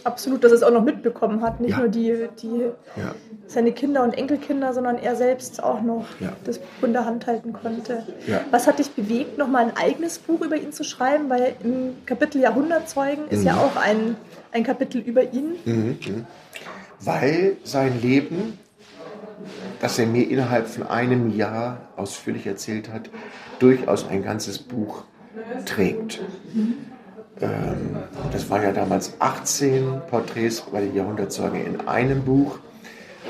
Absolut, dass er es auch noch mitbekommen hat. Nicht Ja. nur die, die, Ja. seine Kinder und Enkelkinder, sondern er selbst auch noch Ja. das Buch in der Hand halten konnte. Was hat dich bewegt, nochmal ein eigenes Buch über ihn zu schreiben? Weil im Kapitel Jahrhundertzeugen ist Mhm. ja auch ein, ein Kapitel über ihn. Mhm, mhm. Weil sein Leben, das er mir innerhalb von einem Jahr ausführlich erzählt hat, durchaus ein ganzes Buch trägt. Ähm, das waren ja damals 18 Porträts bei den Jahrhundertzeugen in einem Buch.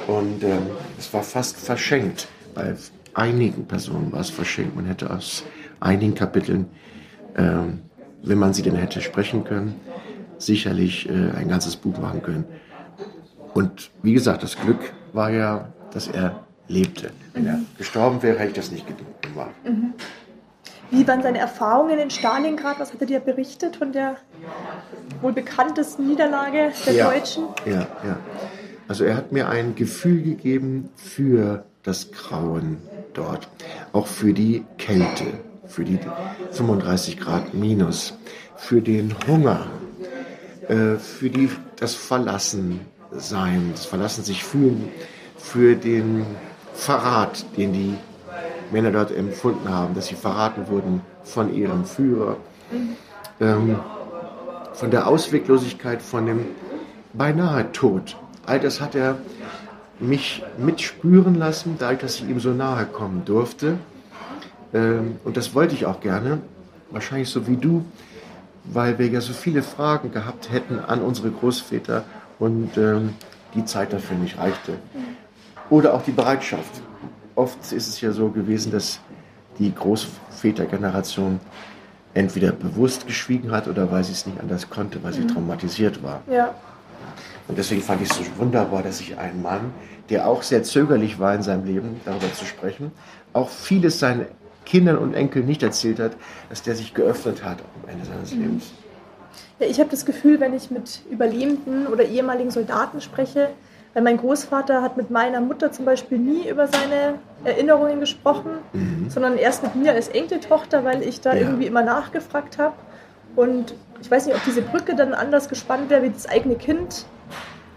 Und ähm, es war fast verschenkt. Bei einigen Personen war es verschenkt. Man hätte aus einigen Kapiteln, ähm, wenn man sie denn hätte sprechen können, sicherlich äh, ein ganzes Buch machen können. Und wie gesagt, das Glück war ja, dass er lebte. Wenn er gestorben wäre, hätte ich das nicht gemacht. Wie waren seine Erfahrungen in Stalingrad? Was hat er dir berichtet von der wohl bekanntesten Niederlage der Ja. Deutschen? Ja, ja. Also er hat mir ein Gefühl gegeben für das Grauen dort, auch für die Kälte, für die 35 Grad minus, für den Hunger, äh, für die, das Verlassensein, das Verlassen sich fühlen, für den Verrat, den die Männer dort empfunden haben, dass sie verraten wurden von ihrem Führer, ähm, von der Ausweglosigkeit, von dem beinahe Tod. All das hat er mich mitspüren lassen, dadurch, dass ich ihm so nahe kommen durfte. Ähm, und das wollte ich auch gerne, wahrscheinlich so wie du, weil wir ja so viele Fragen gehabt hätten an unsere Großväter und ähm, die Zeit dafür nicht reichte. Oder auch die Bereitschaft. Oft ist es ja so gewesen, dass die Großvätergeneration entweder bewusst geschwiegen hat oder weil sie es nicht anders konnte, weil sie traumatisiert war. Ja, Und deswegen fand ich es so wunderbar, dass ich einen Mann, der auch sehr zögerlich war in seinem Leben, darüber zu sprechen, auch vieles seinen Kindern und Enkeln nicht erzählt hat, dass der sich geöffnet hat am Ende seines Lebens. Ja, ich habe das Gefühl, wenn ich mit Überlebenden oder ehemaligen Soldaten spreche, weil mein Großvater hat mit meiner Mutter zum Beispiel nie über seine Erinnerungen gesprochen, sondern erst mit mir als Enkeltochter, weil ich da Ja. irgendwie immer nachgefragt habe. Und ich weiß nicht, ob diese Brücke dann anders gespannt wäre wie das eigene Kind.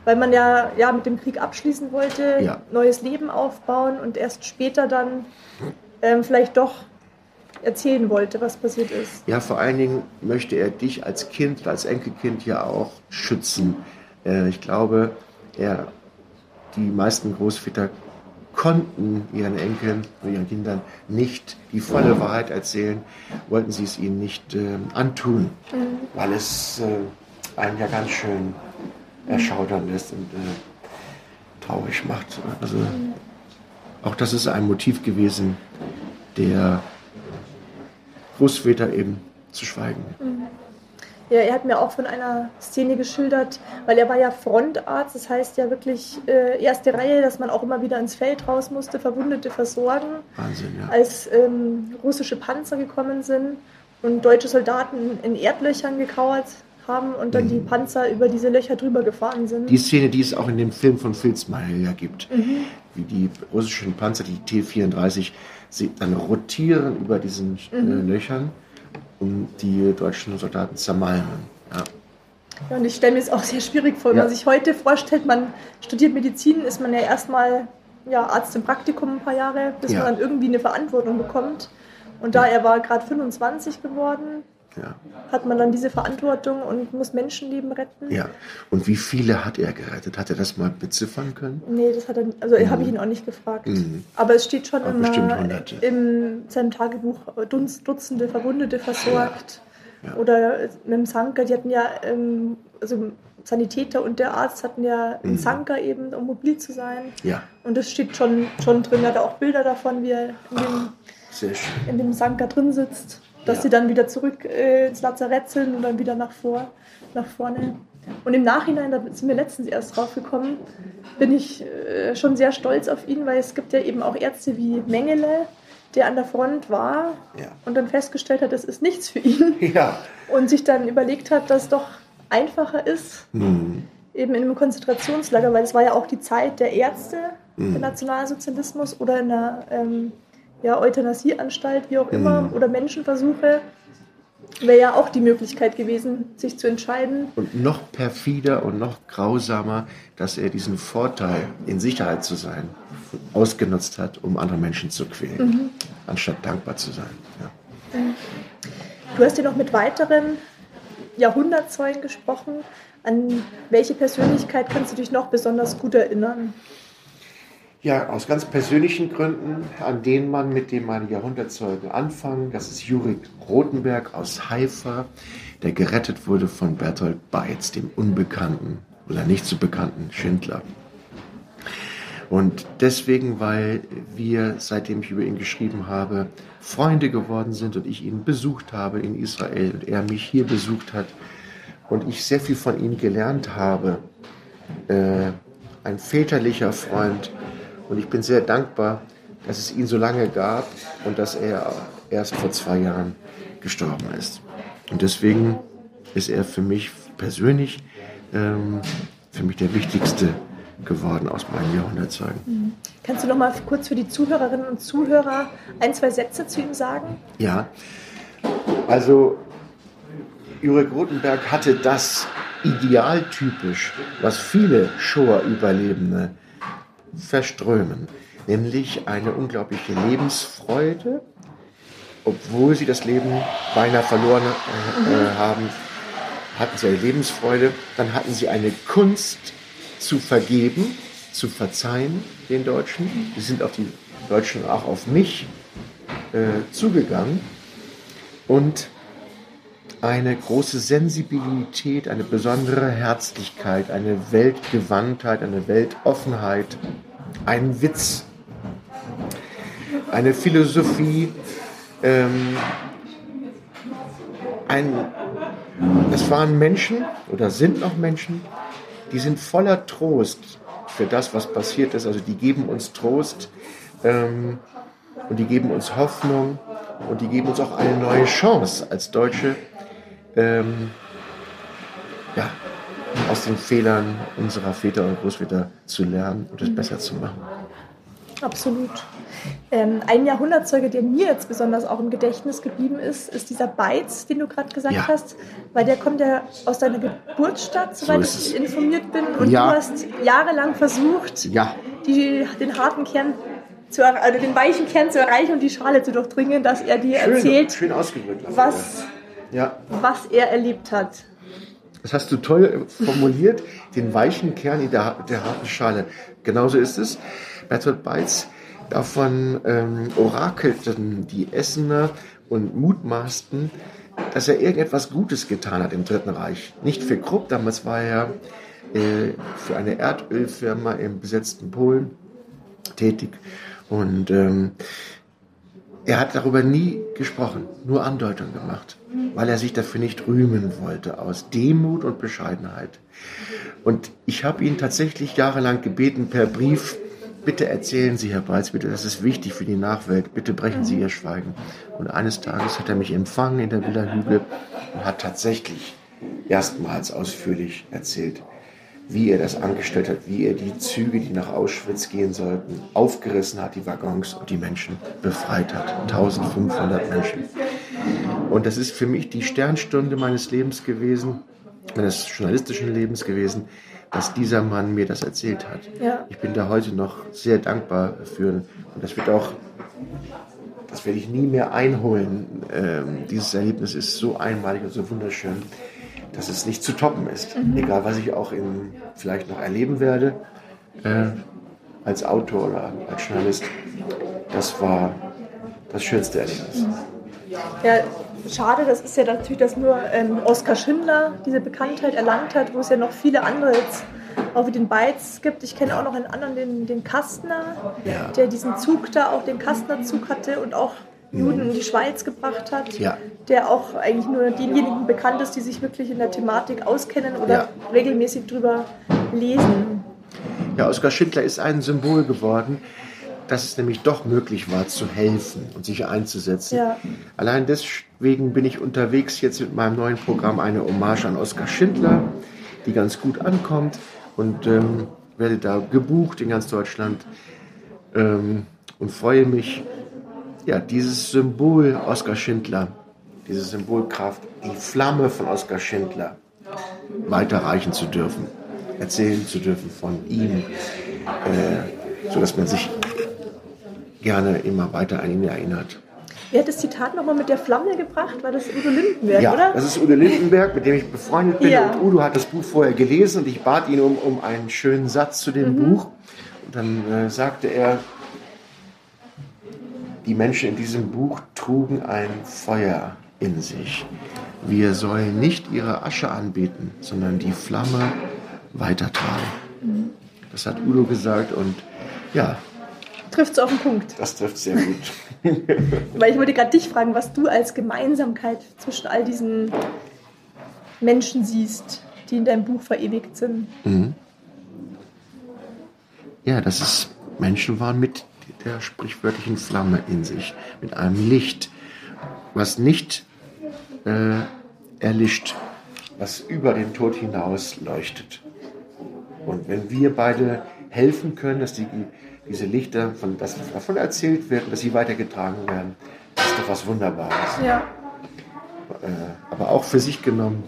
weil man ja, ja mit dem Krieg abschließen wollte, Ja. neues Leben aufbauen und erst später dann ähm, vielleicht doch erzählen wollte, was passiert ist. Ja, vor allen Dingen möchte er dich als Kind, als Enkelkind ja auch schützen. Äh, ich glaube, er, die meisten Großväter konnten ihren Enkeln oder ihren Kindern nicht die volle Wahrheit erzählen, wollten sie es ihnen nicht ähm, antun, weil es äh, einen ja ganz schön erschaudern lässt und äh, traurig macht. Also auch das ist ein Motiv gewesen, der Großväter eben zu schweigen. Ja, er hat mir auch von einer Szene geschildert, weil er war ja Frontarzt, das heißt ja wirklich äh, erste Reihe, dass man auch immer wieder ins Feld raus musste, Verwundete versorgen. Wahnsinn, ja. als ähm, russische Panzer gekommen sind und deutsche Soldaten in Erdlöchern gekauert haben und dann die Panzer über diese Löcher drüber gefahren sind. Die Szene, die es auch in dem Film von Filzmeier ja gibt, wie die russischen Panzer, die T-34, sie dann rotieren über diesen äh, Löchern, um die deutschen Soldaten zermalmen. Ja. Ja, und ich stelle mir es auch sehr schwierig vor, wenn Ja. man sich heute vorstellt, man studiert Medizin, ist man ja erstmal ja, Arzt im Praktikum ein paar Jahre, bis Ja. man dann irgendwie eine Verantwortung bekommt. Und da er war gerade 25 geworden, Ja. hat man dann diese Verantwortung und muss Menschenleben retten. ja. Und wie viele hat er gerettet? Hat er das mal beziffern können? Nee, das hat er, also habe ich ihn auch nicht gefragt. Mhm. Aber es steht schon Aber immer in seinem Tagebuch Dutzende Verwundete versorgt. Ja. Oder mit dem Sanker, die hatten ja, ähm, also Sanitäter und der Arzt hatten ja einen Mhm. Sanker eben, um mobil zu sein. Ja, Und das steht schon, schon drin. Er hat auch Bilder davon, wie er in dem, schön. in dem Sanker drin sitzt. Dass Ja. sie dann wieder zurück äh, ins Lazarett sind und dann wieder nach, vor, nach vorne. Und im Nachhinein, da sind wir letztens erst drauf gekommen, bin ich äh, schon sehr stolz auf ihn, weil es gibt ja eben auch Ärzte wie Mengele, der an der Front war Ja. und dann festgestellt hat, das ist nichts für ihn Ja. und sich dann überlegt hat, dass es doch einfacher ist, Mhm. eben in einem Konzentrationslager, weil es war ja auch die Zeit der Ärzte, Mhm. der Nationalsozialismus oder in einer ähm, ja, Euthanasieanstalt, wie auch immer, Mhm. oder Menschenversuche, wäre ja auch die Möglichkeit gewesen, sich zu entscheiden. Und noch perfider und noch grausamer, dass er diesen Vorteil, in Sicherheit zu sein, ausgenutzt hat, um andere Menschen zu quälen, anstatt dankbar zu sein. Ja. Du hast ja noch mit weiteren Jahrhundertzeugen gesprochen. An welche Persönlichkeit kannst du dich noch besonders gut erinnern? Ja, aus ganz persönlichen Gründen, an denen man mit dem meine Jahrhundertzeugen anfangen. Das ist Jurik Rothenberg aus Haifa, der gerettet wurde von Bertolt Beitz, dem unbekannten oder nicht so bekannten Schindler. Und deswegen, weil wir, seitdem ich über ihn geschrieben habe, Freunde geworden sind und ich ihn besucht habe in Israel und er mich hier besucht hat und ich sehr viel von ihm gelernt habe, äh, ein väterlicher Freund. Und ich bin sehr dankbar, dass es ihn so lange gab und dass er erst vor zwei Jahren gestorben ist. Und deswegen ist er für mich persönlich, ähm, für mich der wichtigste geworden aus meinen Jahrhundertzeugen. Kannst du noch mal kurz für die Zuhörerinnen und Zuhörer ein, zwei Sätze zu ihm sagen? Ja, also Jurek Rothenberg hatte das idealtypisch, was viele Shoah-Überlebende verströmen, nämlich eine unglaubliche Lebensfreude, obwohl sie das Leben beinahe verloren äh, äh, haben, hatten sie eine Lebensfreude, dann hatten sie eine Kunst zu vergeben, zu verzeihen den Deutschen. Sie sind auf die Deutschen auch auf mich äh, zugegangen. Und eine große Sensibilität, eine besondere Herzlichkeit, eine Weltgewandtheit, eine Weltoffenheit, einen Witz, eine Philosophie, ähm, ein, es waren Menschen oder sind noch Menschen, die sind voller Trost für das, was passiert ist. Also die geben uns Trost ähm, und die geben uns Hoffnung und die geben uns auch eine neue Chance als Deutsche, ähm, ja, aus den Fehlern unserer Väter und Großväter zu lernen und es besser zu machen. Absolut. Ähm, ein Jahrhundertzeuge, der mir jetzt besonders auch im Gedächtnis geblieben ist, ist dieser Beiz, den du gerade gesagt Ja. hast, weil der kommt ja aus deiner Geburtsstadt, soweit ist ich informiert bin. Und Ja. du hast jahrelang versucht, Ja, die, den harten Kern zu also den weichen Kern zu erreichen und die Schale zu durchdringen, dass er dir schön, erzählt, schön was, was er erlebt hat. Das hast du toll formuliert, den weichen Kern in der, der harten Schale. Genauso ist es. Bertolt Beitz, davon ähm, orakelten die Essener und mutmaßten, dass er irgendetwas Gutes getan hat im Dritten Reich. Nicht für Krupp, damals war er äh, für eine Erdölfirma im besetzten Polen tätig. Und ähm, er hat darüber nie gesprochen, nur Andeutungen gemacht, weil er sich dafür nicht rühmen wollte, aus Demut und Bescheidenheit. Und ich habe ihn tatsächlich jahrelang gebeten per Brief, bitte erzählen Sie, Herr Beitz, bitte, das ist wichtig für die Nachwelt, bitte brechen Sie Ihr Schweigen. Und eines Tages hat er mich empfangen in der Villa Hügel und hat tatsächlich erstmals ausführlich erzählt, wie er das angestellt hat, wie er die Züge, die nach Auschwitz gehen sollten, aufgerissen hat, die Waggons und die Menschen befreit hat. 1500 Menschen. Und das ist für mich die Sternstunde meines Lebens gewesen, meines journalistischen Lebens gewesen, dass dieser Mann mir das erzählt hat. Ja. Ich bin da heute noch sehr dankbar für. Und das wird auch, das werde ich nie mehr einholen. Ähm, dieses Erlebnis ist so einmalig und so wunderschön, dass es nicht zu toppen ist. Egal, was ich auch in, vielleicht noch erleben werde, äh, als Autor oder als Journalist. Das war das schönste Erlebnis. Ja, schade, das ist ja natürlich, dass nur ähm, Oskar Schindler diese Bekanntheit erlangt hat, wo es ja noch viele andere jetzt auch wie den Beiz gibt. Ich kenne auch noch einen anderen, den, den Kastner, Ja. der diesen Zug da, auch den Kastner-Zug hatte und auch Juden in die Schweiz gebracht hat. Ja. Der auch eigentlich nur denjenigen bekannt ist, die sich wirklich in der Thematik auskennen oder Ja. regelmäßig drüber lesen. Ja, Oskar Schindler ist ein Symbol geworden, dass es nämlich doch möglich war, zu helfen und sich einzusetzen. Ja. Allein deswegen bin ich unterwegs jetzt mit meinem neuen Programm eine Hommage an Oskar Schindler, die ganz gut ankommt und ähm, werde da gebucht in ganz Deutschland ähm, und freue mich, ja, dieses Symbol Oskar Schindler, diese Symbolkraft, die Flamme von Oskar Schindler weiterreichen zu dürfen, erzählen zu dürfen von ihm, äh, sodass man sich gerne immer weiter an ihn erinnert. Wer hat das Zitat nochmal mit der Flamme gebracht? War das Udo Lindenberg, Ja, oder? das ist Udo Lindenberg, mit dem ich befreundet bin. Ja. Und Udo hat das Buch vorher gelesen und ich bat ihn um, um einen schönen Satz zu dem Buch. Und dann äh, sagte er, die Menschen in diesem Buch trugen ein Feuer in sich. Wir sollen nicht ihre Asche anbeten, sondern die Flamme weitertragen. Das hat Udo gesagt und ja, Trifft es auf den Punkt. das trifft sehr gut. Weil ich wollte gerade dich fragen, was du als Gemeinsamkeit zwischen all diesen Menschen siehst, die in deinem Buch verewigt sind. Ja, dass es Menschen waren mit der sprichwörtlichen Flamme in sich, mit einem Licht, was nicht äh, erlischt, was über den Tod hinaus leuchtet. Und wenn wir beide helfen können, dass die, diese Lichter, von, dass davon erzählt wird dass sie weitergetragen werden, das ist doch was Wunderbares. Ja. Äh, aber auch für sich genommen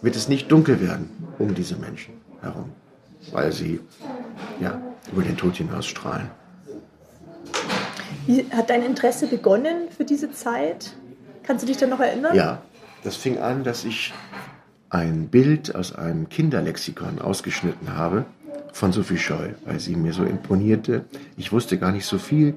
wird es nicht dunkel werden um diese Menschen herum, weil sie ja, über den Tod hinaus strahlen. Wie hat dein Interesse begonnen für diese Zeit? Kannst du dich da noch erinnern? Ja, das fing an, dass ich ein Bild aus einem Kinderlexikon ausgeschnitten habe von Sophie Scholl, weil sie mir so imponierte. Ich wusste gar nicht so viel,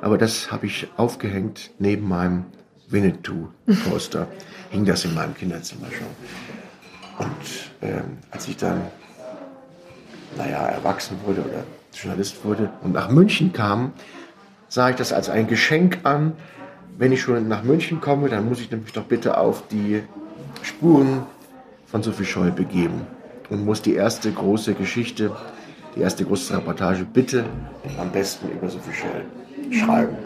aber das habe ich aufgehängt neben meinem Winnetou-Poster. Hing das in meinem Kinderzimmer schon. Und ähm, als ich dann, naja, erwachsen wurde oder Journalist wurde und nach München kam, sah ich das als ein Geschenk an. Wenn ich schon nach München komme, dann muss ich nämlich doch bitte auf die Spuren von Sophie Scholl begeben und muss die erste große Geschichte, die erste große Reportage bitte am besten über Sophie Scholl schreiben.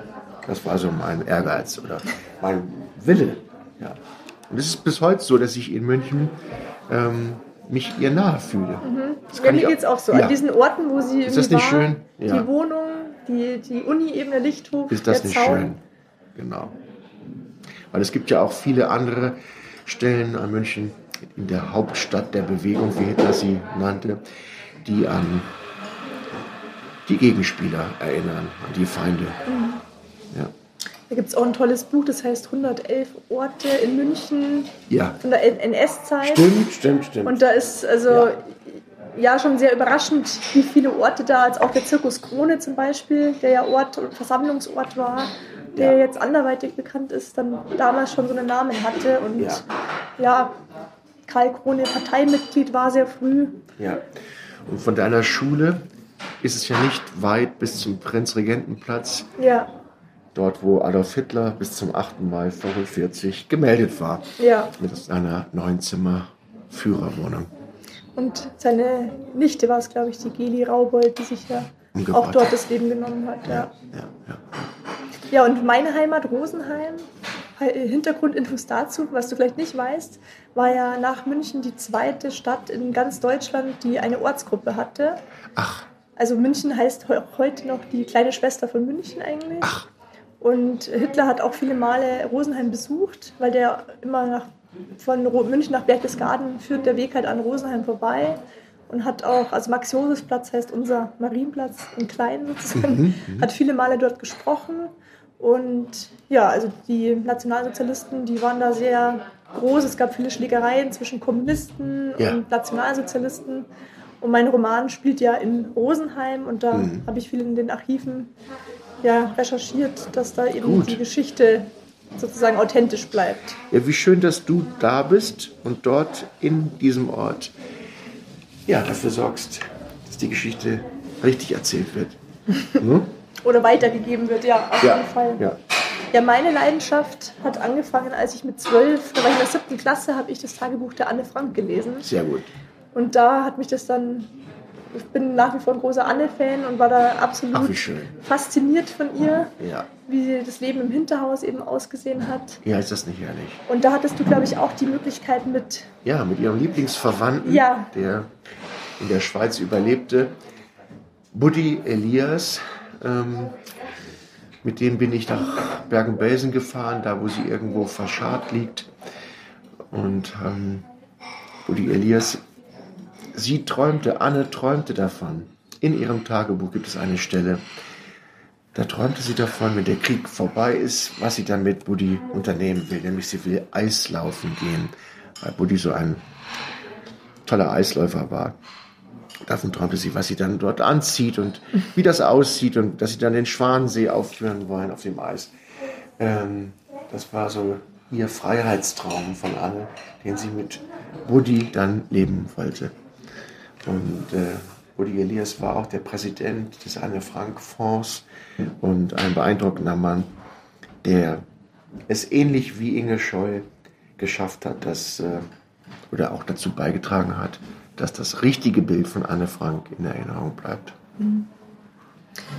Das war so mein Ehrgeiz oder mein Wille. Ja. Und es ist bis heute so, dass ich in München ähm, mich ihr nahe fühle. Das Ja, mir geht auch so. Ja. An diesen Orten, wo sie Ist das nicht war, schön? Ja. die Wohnung, die, die Uni eben, der Lichthof, Ist das nicht Zaun. schön? Genau. Weil es gibt ja auch viele andere Stellen an München, in der Hauptstadt der Bewegung, wie Hitler sie nannte, die an die Gegenspieler erinnern, an die Feinde. Mhm. Ja. Da gibt es auch ein tolles Buch, das heißt 111 Orte in München ja. von der NS-Zeit. Stimmt, stimmt, stimmt. Und da ist also ja. schon sehr überraschend, wie viele Orte da, als auch der Zirkus Krone zum Beispiel, der ja Ort und Versammlungsort war, der Ja. jetzt anderweitig bekannt ist, dann damals schon so einen Namen hatte. Und Ja. ja, Karl Krone Parteimitglied war sehr früh. Ja. Und von deiner Schule ist es ja nicht weit bis zum Prinzregentenplatz, Ja, dort wo Adolf Hitler bis zum 8. Mai 45 gemeldet war, ja. mit seiner neunzimmer Führerwohnung. Und seine Nichte war es, glaube ich, die Geli Raubold, die sich ja Umgebracht auch dort das Leben genommen hat. Ja. Ja, ja. Ja, und meine Heimat Rosenheim, äh, Hintergrundinfos dazu, was du vielleicht nicht weißt, war ja nach München die zweite Stadt in ganz Deutschland, die eine Ortsgruppe hatte. Ach, Also München heißt he heute noch die kleine Schwester von München eigentlich. Ach. Und Hitler hat auch viele Male Rosenheim besucht, weil der immer nach, von München nach Berchtesgaden führt der Weg halt an Rosenheim vorbei. Und hat auch, also Max-Josefs-Platz heißt unser Marienplatz in klein sozusagen, hat viele Male dort gesprochen. Und ja, also die Nationalsozialisten, die waren da sehr groß. Es gab viele Schlägereien zwischen Kommunisten Ja. und Nationalsozialisten. Und mein Roman spielt ja in Rosenheim und da Mhm. habe ich viel in den Archiven ja, recherchiert, dass da eben Gut. die Geschichte sozusagen authentisch bleibt. ja, wie schön, dass du da bist und dort in diesem Ort ja, dafür sorgst, dass die Geschichte richtig erzählt wird. Ne? Oder weitergegeben wird, ja, auf Ja, jeden Fall. ja. Ja, meine Leidenschaft hat angefangen, als ich mit zwölf, da war ich in der siebten Klasse, habe ich das Tagebuch der Anne Frank gelesen. Sehr gut. Und da hat mich das dann, ich bin nach wie vor ein großer Anne-Fan und war da absolut Ach, fasziniert von ihr, Ja. wie sie das Leben im Hinterhaus eben ausgesehen hat. Ja, ist das nicht ehrlich? Und da hattest du, glaube ich, auch die Möglichkeit mit, Ja, mit ihrem Lieblingsverwandten, Ja. der in der Schweiz überlebte, Buddy Elias. Ähm, mit dem bin ich nach Bergen-Belsen gefahren, da wo sie irgendwo verscharrt liegt. Und ähm, Buddy Elias, sie träumte, Anne träumte davon. In ihrem Tagebuch gibt es eine Stelle, da träumte sie davon, wenn der Krieg vorbei ist, was sie dann mit Buddy unternehmen will. Nämlich sie will Eislaufen gehen, weil Buddy so ein toller Eisläufer war. Davon träumte sie, was sie dann dort anzieht und wie das aussieht und dass sie dann den Schwansee aufführen wollen auf dem Eis. Ähm, das war so ihr Freiheitstraum von Anne, den sie mit Buddy dann leben wollte. Und äh, Buddy Elias war auch der Präsident des Anne Frank Fonds und ein beeindruckender Mann, der es ähnlich wie Inge Scheu geschafft hat, dass, äh, oder auch dazu beigetragen hat, dass das richtige Bild von Anne Frank in Erinnerung bleibt.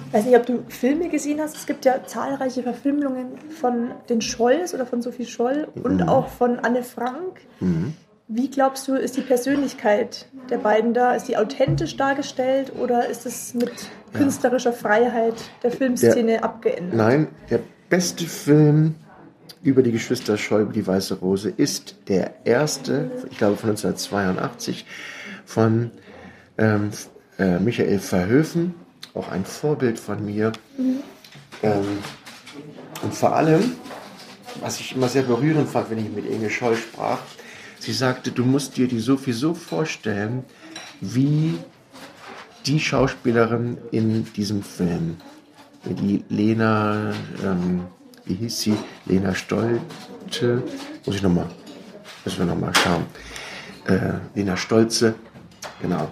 ich weiß nicht, ob du Filme gesehen hast, es gibt ja zahlreiche Verfilmungen von den Scholls oder von Sophie Scholl und Mhm. auch von Anne Frank. Wie glaubst du, ist die Persönlichkeit der beiden da? Ist die authentisch dargestellt oder ist es mit künstlerischer Freiheit der Filmszene abgeändert? Nein, der beste Film über die Geschwister Scheu, über die Weiße Rose, ist der erste, ich glaube von 1982, von ähm, äh, Michael Verhöfen, auch ein Vorbild von mir. Ähm, und vor allem, was ich immer sehr berührend fand, wenn ich mit Inge Scholl sprach, sie sagte, du musst dir die Sophie so vorstellen, wie die Schauspielerin in diesem Film, die Lena, ähm, wie hieß sie? Lena Stolte, muss ich nochmal, müssen wir nochmal schauen. Äh, Lena Stolze, genau.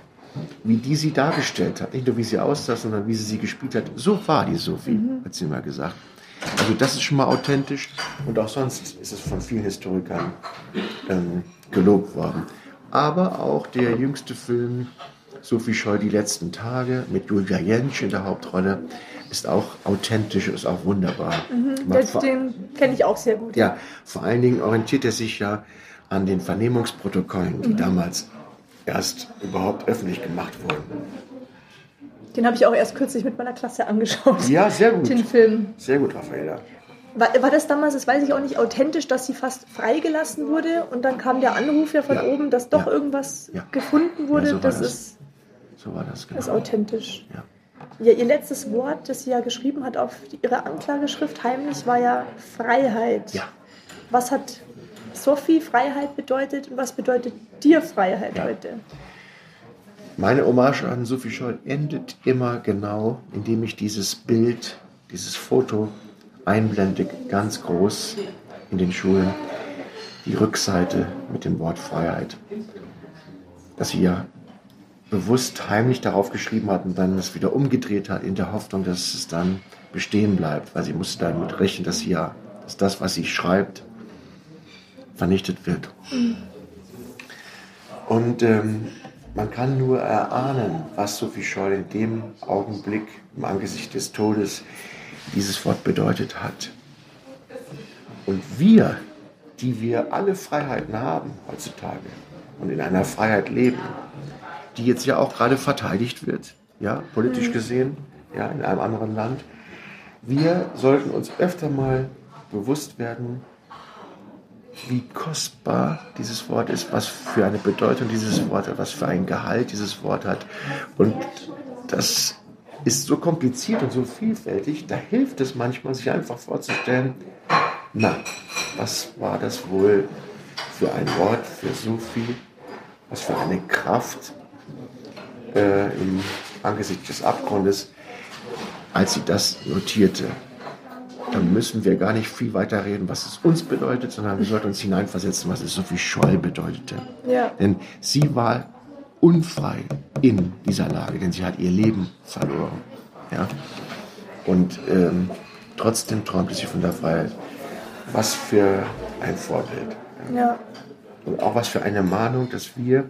Wie die sie dargestellt hat, nicht nur wie sie aussah, sondern wie sie sie gespielt hat. So war die Sophie, hat sie mal gesagt. Also das ist schon mal authentisch und auch sonst ist es von vielen Historikern ähm, gelobt worden. Aber auch der jüngste Film, Sophie Scholl, Die letzten Tage, mit Julia Jentsch in der Hauptrolle, ist auch authentisch, ist auch wunderbar. Den, vor- den kenne ich auch sehr gut. ja, vor allen Dingen orientiert er sich ja an den Vernehmungsprotokollen, die damals erst überhaupt öffentlich gemacht wurden. Den habe ich auch erst kürzlich mit meiner Klasse angeschaut. Ja, sehr gut. Den Film. Sehr gut, Raffaella. War, war das damals, das weiß ich auch nicht, authentisch, dass sie fast freigelassen wurde und dann kam der Anruf ja von Ja. oben, dass doch Ja. irgendwas gefunden wurde? So das, das. Ist, So war das, genau. ist authentisch. Ihr letztes Wort, das sie ja geschrieben hat auf ihre Anklageschrift heimlich, war ja Freiheit. Ja. Was hat Sophie Freiheit bedeutet und was bedeutet dir Freiheit heute? Meine Hommage an Sophie Scholl endet immer genau, indem ich dieses Bild, dieses Foto einblende, ganz groß in den Schulen, die Rückseite mit dem Wort Freiheit. Dass sie ja bewusst heimlich darauf geschrieben hat und dann es wieder umgedreht hat, in der Hoffnung, dass es dann bestehen bleibt, weil sie musste damit rechnen, dass sie ja, dass das, was sie schreibt, vernichtet wird. Und ähm, man kann nur erahnen, was Sophie Scholl in dem Augenblick im Angesicht des Todes dieses Wort bedeutet hat. Und wir, die wir alle Freiheiten haben heutzutage und in einer Freiheit leben, die jetzt ja auch gerade verteidigt wird, ja, politisch gesehen, ja, in einem anderen Land, wir sollten uns öfter mal bewusst werden, wie kostbar dieses Wort ist, was für eine Bedeutung dieses Wort hat, was für ein Gehalt dieses Wort hat. Und das ist so kompliziert und so vielfältig, da hilft es manchmal, sich einfach vorzustellen, na, was war das wohl für ein Wort für Sophie, was für eine Kraft äh, im Angesicht des Abgrundes, als sie das notierte dann müssen wir gar nicht viel weiter reden, was es uns bedeutet, sondern wir sollten uns hineinversetzen, was es Sophie Scholl bedeutete. Ja. Denn sie war unfrei in dieser Lage, denn sie hat ihr Leben verloren. Ja? Und ähm, trotzdem träumte sie von der Freiheit. Was für ein Vorbild. Ja. Und auch was für eine Mahnung, dass wir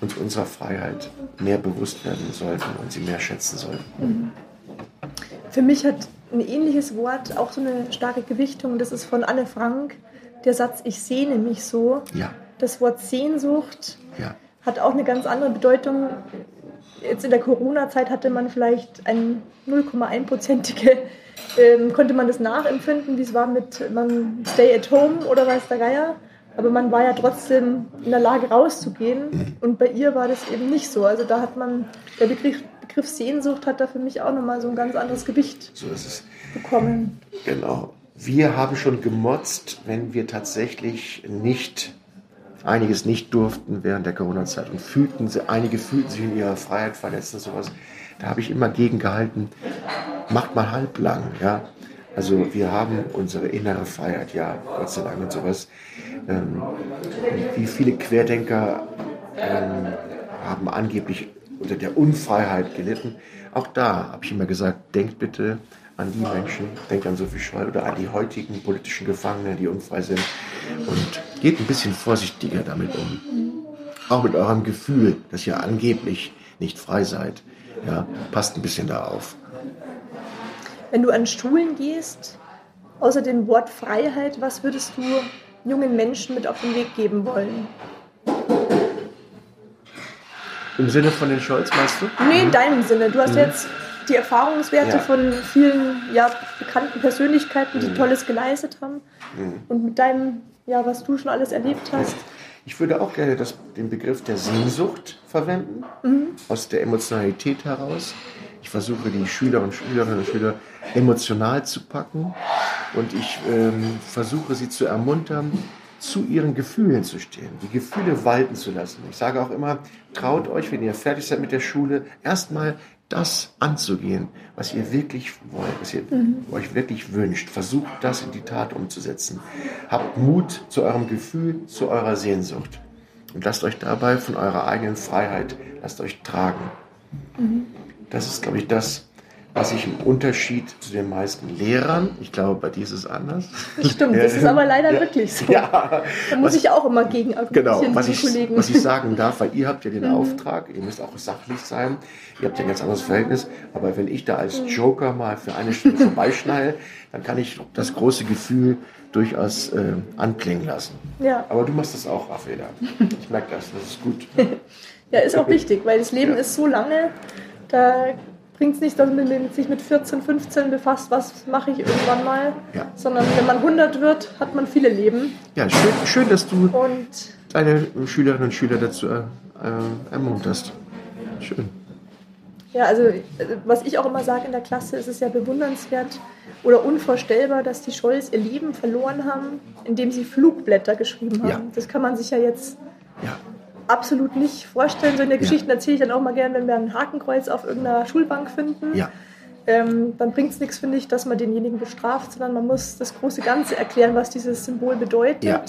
uns unserer Freiheit mehr bewusst werden sollten und sie mehr schätzen sollten. Für mich hat ein ähnliches Wort auch so eine starke Gewichtung. Das ist von Anne Frank, der Satz, ich sehne mich so. Ja, Das Wort Sehnsucht ja, hat auch eine ganz andere Bedeutung. Jetzt in der Corona-Zeit hatte man vielleicht ein 0,1-prozentige, ähm, konnte man das nachempfinden, wie es war mit man Stay at Home oder weiß der Geier. Aber man war ja trotzdem in der Lage rauszugehen und bei ihr war das eben nicht so. Also da hat man, der Begriff, Begriff Sehnsucht hat da für mich auch nochmal so ein ganz anderes Gewicht so ist es. bekommen. Genau. Wir haben schon gemotzt, wenn wir tatsächlich nicht einiges nicht durften während der Corona-Zeit und fühlten, einige fühlten sich in ihrer Freiheit verletzt und sowas. Da habe ich immer gegengehalten, macht mal halblang, ja. Also wir haben unsere innere Freiheit, ja, Gott sei Dank und sowas. Ähm, wie viele Querdenker ähm, haben angeblich unter der Unfreiheit gelitten. Auch da habe ich immer gesagt, denkt bitte an die Menschen, denkt an Sophie Scholl oder an die heutigen politischen Gefangenen, die unfrei sind und geht ein bisschen vorsichtiger damit um. Auch mit eurem Gefühl, dass ihr angeblich nicht frei seid. Ja, passt ein bisschen da auf. Wenn du an Schulen gehst, außer dem Wort Freiheit, was würdest du jungen Menschen mit auf den Weg geben wollen? Im Sinne von den Scholz, meinst du? Nee, in deinem Sinne. Du hast jetzt die Erfahrungswerte Ja. von vielen ja, bekannten Persönlichkeiten, die Tolles geleistet haben. Und mit deinem, ja, was du schon alles erlebt hast. Ich würde auch gerne das, den Begriff der Sehnsucht verwenden, aus der Emotionalität heraus. Ich versuche die Schüler und Schülerinnen und Schüler emotional zu packen und ich ähm, versuche sie zu ermuntern, zu ihren Gefühlen zu stehen, die Gefühle walten zu lassen. Ich sage auch immer, traut euch, wenn ihr fertig seid mit der Schule, erstmal das anzugehen, was ihr wirklich wollt, was ihr euch wirklich wünscht. Versucht das in die Tat umzusetzen. Habt Mut zu eurem Gefühl, zu eurer Sehnsucht. Und lasst euch dabei von eurer eigenen Freiheit, lasst euch tragen. Das ist, glaube ich, das, was ich im Unterschied zu den meisten Lehrern, ich glaube, bei dir ist es anders. Das stimmt, das ist aber leider Ja. wirklich so. Ja, Da muss ich auch immer gegen Genau, was ich, Kollegen. was ich sagen darf, weil ihr habt ja den Mhm. Auftrag, ihr müsst auch sachlich sein, ihr habt ja ein ganz anderes Verhältnis, aber wenn ich da als Mhm. Joker mal für eine Stunde vorbeischneide, dann kann ich das große Gefühl durchaus äh, anklingen lassen. ja. Aber du machst das auch, Raffaella. Ich merke das, das ist gut. ja, ist auch wichtig, weil das Leben Ja. ist so lange, da bringt es nicht, dass man sich mit 14, 15 befasst, was mache ich irgendwann mal, Ja. sondern wenn man 100 wird, hat man viele Leben. Ja, schön, schön dass du Und deine Schülerinnen und Schüler dazu äh, äh, ermunterst. Schön. Ja, also äh, was ich auch immer sage in der Klasse, ist es ja bewundernswert oder unvorstellbar, dass die Scholls ihr Leben verloren haben, indem sie Flugblätter geschrieben haben. Ja. Das kann man sich ja jetzt Ja, absolut nicht vorstellen. So in der Ja. Geschichten erzähle ich dann auch mal gern, wenn wir ein Hakenkreuz auf irgendeiner Schulbank finden. ja, Ähm, dann bringt es nichts, finde ich, dass man denjenigen bestraft, sondern man muss das große Ganze erklären, was dieses Symbol bedeutet Ja.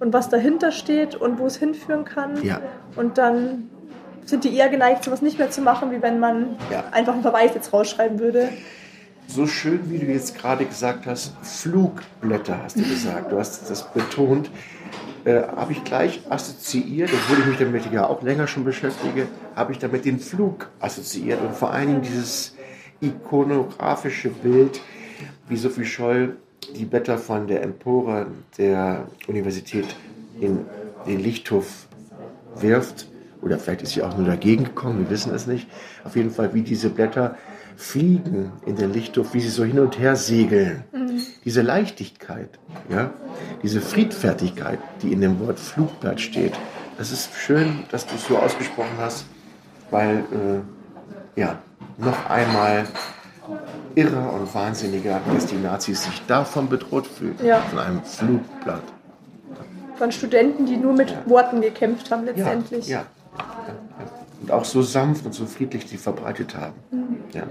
und was dahinter steht und wo es hinführen kann. Ja. Und dann sind die eher geneigt, sowas nicht mehr zu machen, wie wenn man Ja. einfach einen Verweis jetzt rausschreiben würde. So schön, wie du jetzt gerade gesagt hast, Flugblätter hast du gesagt, du hast das betont, äh, habe ich gleich assoziiert, obwohl ich mich damit ja auch länger schon beschäftige, habe ich damit den Flug assoziiert und vor allen Dingen dieses ikonografische Bild, wie Sophie Scholl die Blätter von der Empore der Universität in den Lichthof wirft. Oder vielleicht ist sie auch nur dagegen gekommen, wir wissen es nicht. Auf jeden Fall, wie diese Blätter fliegen in den Lichthof, wie sie so hin und her segeln. Diese Leichtigkeit, ja, diese Friedfertigkeit, die in dem Wort Flugblatt steht. Das ist schön, dass du es so ausgesprochen hast, weil, äh, ja, noch einmal irrer und wahnsinniger, dass die Nazis sich davon bedroht fühlen, Ja. von einem Flugblatt. Von Studenten, die nur mit Ja. Worten gekämpft haben letztendlich. ja, ja. Und auch so sanft und so friedlich sie verbreitet haben. Ja.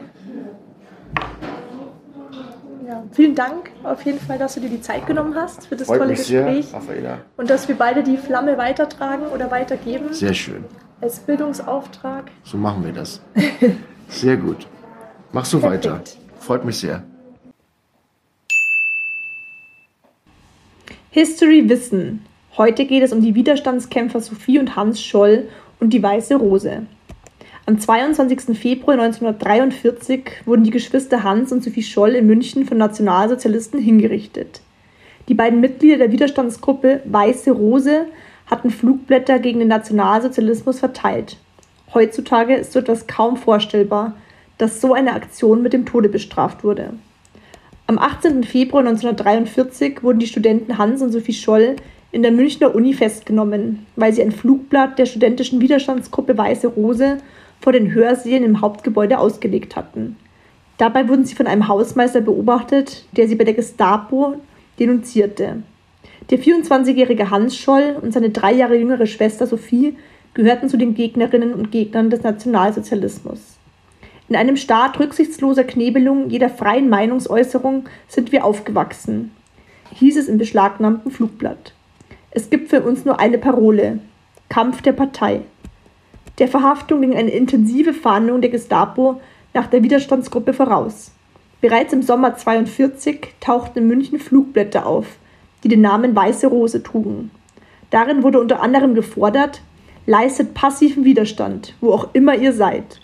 Ja. Vielen Dank auf jeden Fall, dass du dir die Zeit genommen hast für das Freut tolle sehr, Gespräch Raffaella. und dass wir beide die Flamme weitertragen oder weitergeben Sehr schön. als Bildungsauftrag. So machen wir das. Sehr gut. Mach so Perfekt. weiter. Freut mich sehr. History Wissen. Heute geht es um die Widerstandskämpfer Sophie und Hans Scholl und die Weiße Rose. Am 22. Februar 1943 wurden die Geschwister Hans und Sophie Scholl in München von Nationalsozialisten hingerichtet. Die beiden Mitglieder der Widerstandsgruppe Weiße Rose hatten Flugblätter gegen den Nationalsozialismus verteilt. Heutzutage ist so etwas kaum vorstellbar, dass so eine Aktion mit dem Tode bestraft wurde. Am 18. Februar 1943 wurden die Studenten Hans und Sophie Scholl in der Münchner Uni festgenommen, weil sie ein Flugblatt der studentischen Widerstandsgruppe Weiße Rose vor den Hörsälen im Hauptgebäude ausgelegt hatten. Dabei wurden sie von einem Hausmeister beobachtet, der sie bei der Gestapo denunzierte. Der 24-jährige Hans Scholl und seine drei Jahre jüngere Schwester Sophie gehörten zu den Gegnerinnen und Gegnern des Nationalsozialismus. In einem Staat rücksichtsloser Knebelung jeder freien Meinungsäußerung sind wir aufgewachsen, hieß es im beschlagnahmten Flugblatt. Es gibt für uns nur eine Parole: Kampf der Partei. Der Verhaftung ging eine intensive Fahndung der Gestapo nach der Widerstandsgruppe voraus. Bereits im Sommer 42 tauchten in München Flugblätter auf, die den Namen Weiße Rose trugen. Darin wurde unter anderem gefordert, leistet passiven Widerstand, wo auch immer ihr seid.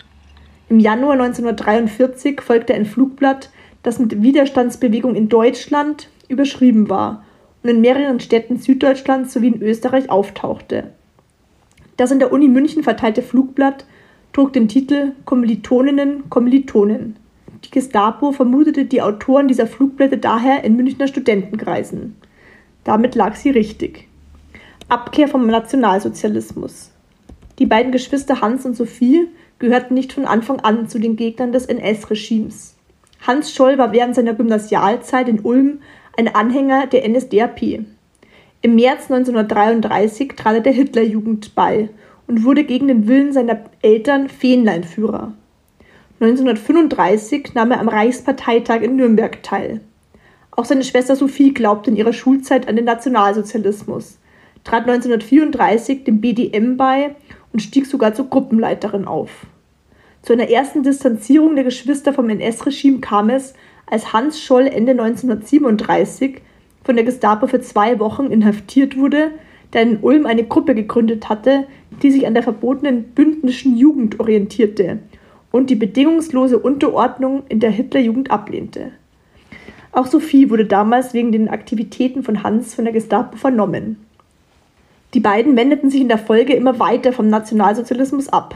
Im Januar 1943 folgte ein Flugblatt, das mit Widerstandsbewegung in Deutschland überschrieben war und in mehreren Städten Süddeutschlands sowie in Österreich auftauchte. Das in der Uni München verteilte Flugblatt trug den Titel Kommilitoninnen, Kommilitonen. Die Gestapo vermutete die Autoren dieser Flugblätter daher in Münchner Studentenkreisen. Damit lag sie richtig. Abkehr vom Nationalsozialismus. Die beiden Geschwister Hans und Sophie gehörten nicht von Anfang an zu den Gegnern des NS-Regimes. Hans Scholl war während seiner Gymnasialzeit in Ulm ein Anhänger der NSDAP. Im März 1933 trat er der Hitlerjugend bei und wurde gegen den Willen seiner Eltern Fähnleinführer. 1935 nahm er am Reichsparteitag in Nürnberg teil. Auch seine Schwester Sophie glaubte in ihrer Schulzeit an den Nationalsozialismus, trat 1934 dem BDM bei und stieg sogar zur Gruppenleiterin auf. Zu einer ersten Distanzierung der Geschwister vom NS-Regime kam es, als Hans Scholl Ende 1937 von der Gestapo für zwei Wochen inhaftiert wurde, der in Ulm eine Gruppe gegründet hatte, die sich an der verbotenen bündnischen Jugend orientierte und die bedingungslose Unterordnung in der Hitlerjugend ablehnte. Auch Sophie wurde damals wegen den Aktivitäten von Hans von der Gestapo vernommen. Die beiden wendeten sich in der Folge immer weiter vom Nationalsozialismus ab.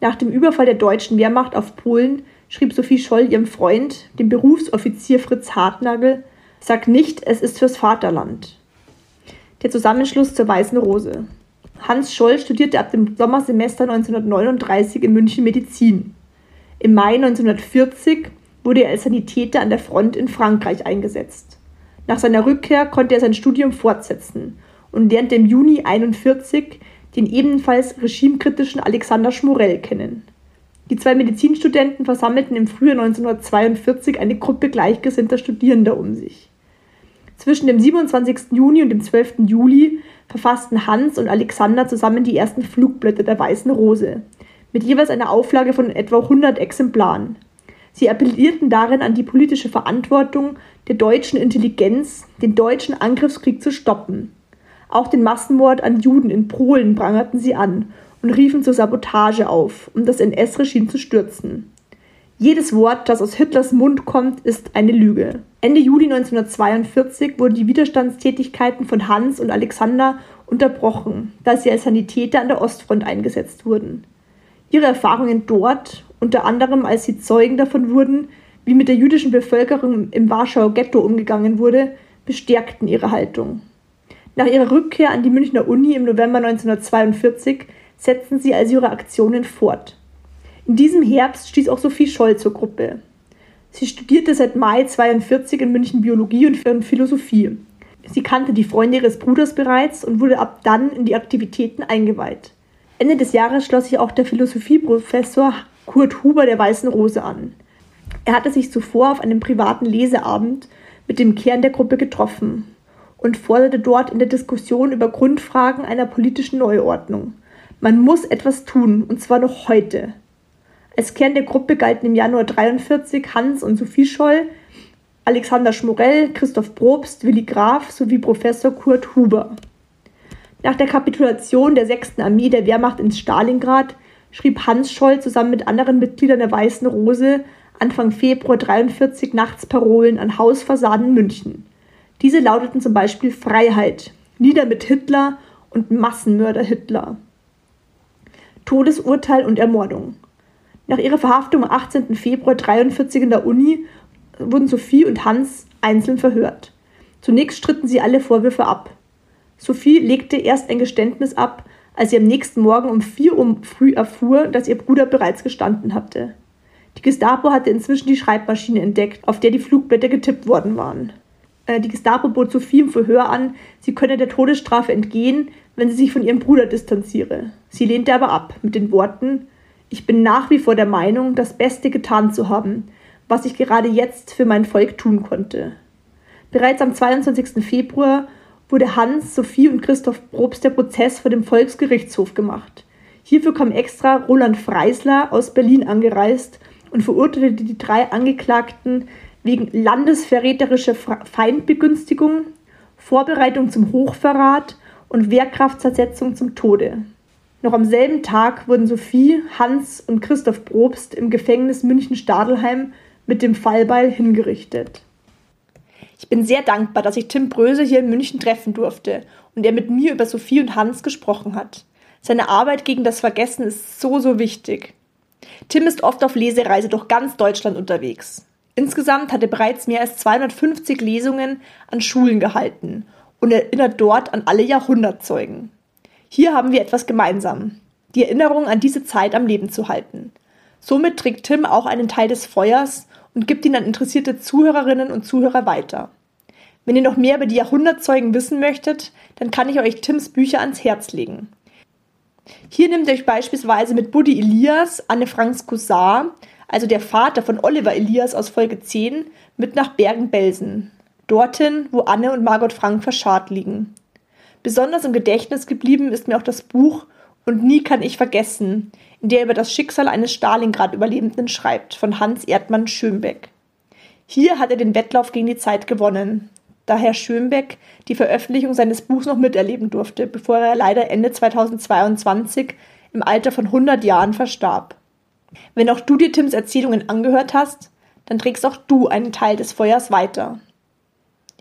Nach dem Überfall der deutschen Wehrmacht auf Polen schrieb Sophie Scholl ihrem Freund, dem Berufsoffizier Fritz Hartnagel, Sag nicht, es ist fürs Vaterland. Der Zusammenschluss zur Weißen Rose. Hans Scholl studierte ab dem Sommersemester 1939 in München Medizin. Im Mai 1940 wurde er als Sanitäter an der Front in Frankreich eingesetzt. Nach seiner Rückkehr konnte er sein Studium fortsetzen und lernte im Juni 1941 den ebenfalls regimekritischen Alexander Schmorell kennen. Die zwei Medizinstudenten versammelten im Frühjahr 1942 eine Gruppe gleichgesinnter Studierender um sich. Zwischen dem 27. Juni und dem 12. Juli verfassten Hans und Alexander zusammen die ersten Flugblätter der Weißen Rose, mit jeweils einer Auflage von etwa 100 Exemplaren. Sie appellierten darin an die politische Verantwortung der deutschen Intelligenz, den deutschen Angriffskrieg zu stoppen. Auch den Massenmord an Juden in Polen prangerten sie an und riefen zur Sabotage auf, um das NS-Regime zu stürzen. Jedes Wort, das aus Hitlers Mund kommt, ist eine Lüge. Ende Juli 1942 wurden die Widerstandstätigkeiten von Hans und Alexander unterbrochen, da sie als Sanitäter an der Ostfront eingesetzt wurden. Ihre Erfahrungen dort, unter anderem als sie Zeugen davon wurden, wie mit der jüdischen Bevölkerung im Warschauer Ghetto umgegangen wurde, bestärkten ihre Haltung. Nach ihrer Rückkehr an die Münchner Uni im November 1942 setzten sie also ihre Aktionen fort. In diesem Herbst stieß auch Sophie Scholl zur Gruppe. Sie studierte seit Mai 1942 in München Biologie und Philosophie. Sie kannte die Freunde ihres Bruders bereits und wurde ab dann in die Aktivitäten eingeweiht. Ende des Jahres schloss sich auch der Philosophieprofessor Kurt Huber der Weißen Rose an. Er hatte sich zuvor auf einem privaten Leseabend mit dem Kern der Gruppe getroffen und forderte dort in der Diskussion über Grundfragen einer politischen Neuordnung. Man muss etwas tun, und zwar noch heute. Als Kern der Gruppe galten im Januar 43 Hans und Sophie Scholl, Alexander Schmorell, Christoph Probst, Willi Graf sowie Professor Kurt Huber. Nach der Kapitulation der 6. Armee der Wehrmacht in Stalingrad schrieb Hans Scholl zusammen mit anderen Mitgliedern der Weißen Rose Anfang Februar 43 nachts Parolen an Hausfassaden München. Diese lauteten zum Beispiel Freiheit, Nieder mit Hitler und Massenmörder Hitler. Todesurteil und Ermordung. Nach ihrer Verhaftung am 18. Februar 43 in der Uni wurden Sophie und Hans einzeln verhört. Zunächst stritten sie alle Vorwürfe ab. Sophie legte erst ein Geständnis ab, als sie am nächsten Morgen um 4 Uhr früh erfuhr, dass ihr Bruder bereits gestanden hatte. Die Gestapo hatte inzwischen die Schreibmaschine entdeckt, auf der die Flugblätter getippt worden waren. Äh, die Gestapo bot Sophie im Verhör an, sie könne der Todesstrafe entgehen, wenn sie sich von ihrem Bruder distanziere. Sie lehnte aber ab mit den Worten ich bin nach wie vor der Meinung, das Beste getan zu haben, was ich gerade jetzt für mein Volk tun konnte. Bereits am 22. Februar wurde Hans, Sophie und Christoph Probst der Prozess vor dem Volksgerichtshof gemacht. Hierfür kam extra Roland Freisler aus Berlin angereist und verurteilte die drei Angeklagten wegen landesverräterischer Feindbegünstigung, Vorbereitung zum Hochverrat und Wehrkraftzersetzung zum Tode. Noch am selben Tag wurden Sophie, Hans und Christoph Probst im Gefängnis München-Stadelheim mit dem Fallbeil hingerichtet. Ich bin sehr dankbar, dass ich Tim Bröse hier in München treffen durfte und er mit mir über Sophie und Hans gesprochen hat. Seine Arbeit gegen das Vergessen ist so, so wichtig. Tim ist oft auf Lesereise durch ganz Deutschland unterwegs. Insgesamt hat er bereits mehr als 250 Lesungen an Schulen gehalten und erinnert dort an alle Jahrhundertzeugen. Hier haben wir etwas gemeinsam, die Erinnerung an diese Zeit am Leben zu halten. Somit trägt Tim auch einen Teil des Feuers und gibt ihn an interessierte Zuhörerinnen und Zuhörer weiter. Wenn ihr noch mehr über die Jahrhundertzeugen wissen möchtet, dann kann ich euch Tims Bücher ans Herz legen. Hier nimmt ihr euch beispielsweise mit Buddy Elias, Anne Franks Cousin, also der Vater von Oliver Elias aus Folge 10, mit nach Bergen-Belsen. Dorthin, wo Anne und Margot Frank verscharrt liegen. Besonders im Gedächtnis geblieben ist mir auch das Buch und Nie kann ich vergessen, in der er über das Schicksal eines Stalingrad-Überlebenden schreibt, von Hans Erdmann Schönbeck. Hier hat er den Wettlauf gegen die Zeit gewonnen, da Herr Schönbeck die Veröffentlichung seines Buchs noch miterleben durfte, bevor er leider Ende 2022 im Alter von 100 Jahren verstarb. Wenn auch du dir Tims Erzählungen angehört hast, dann trägst auch du einen Teil des Feuers weiter.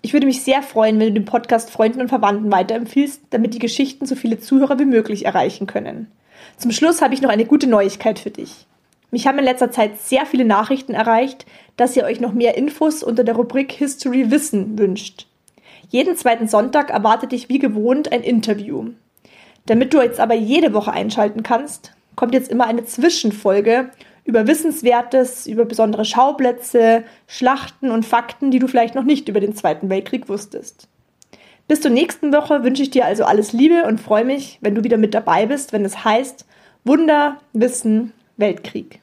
Ich würde mich sehr freuen, wenn du den Podcast Freunden und Verwandten weiterempfiehlst, damit die Geschichten so viele Zuhörer wie möglich erreichen können. Zum Schluss habe ich noch eine gute Neuigkeit für dich. Mich haben in letzter Zeit sehr viele Nachrichten erreicht, dass ihr euch noch mehr Infos unter der Rubrik History Wissen wünscht. Jeden zweiten Sonntag erwartet dich wie gewohnt ein Interview. Damit du jetzt aber jede Woche einschalten kannst, kommt jetzt immer eine Zwischenfolge über Wissenswertes, über besondere Schauplätze, Schlachten und Fakten, die du vielleicht noch nicht über den Zweiten Weltkrieg wusstest. Bis zur nächsten Woche wünsche ich dir also alles Liebe und freue mich, wenn du wieder mit dabei bist, wenn es heißt Wunder, Wissen, Weltkrieg.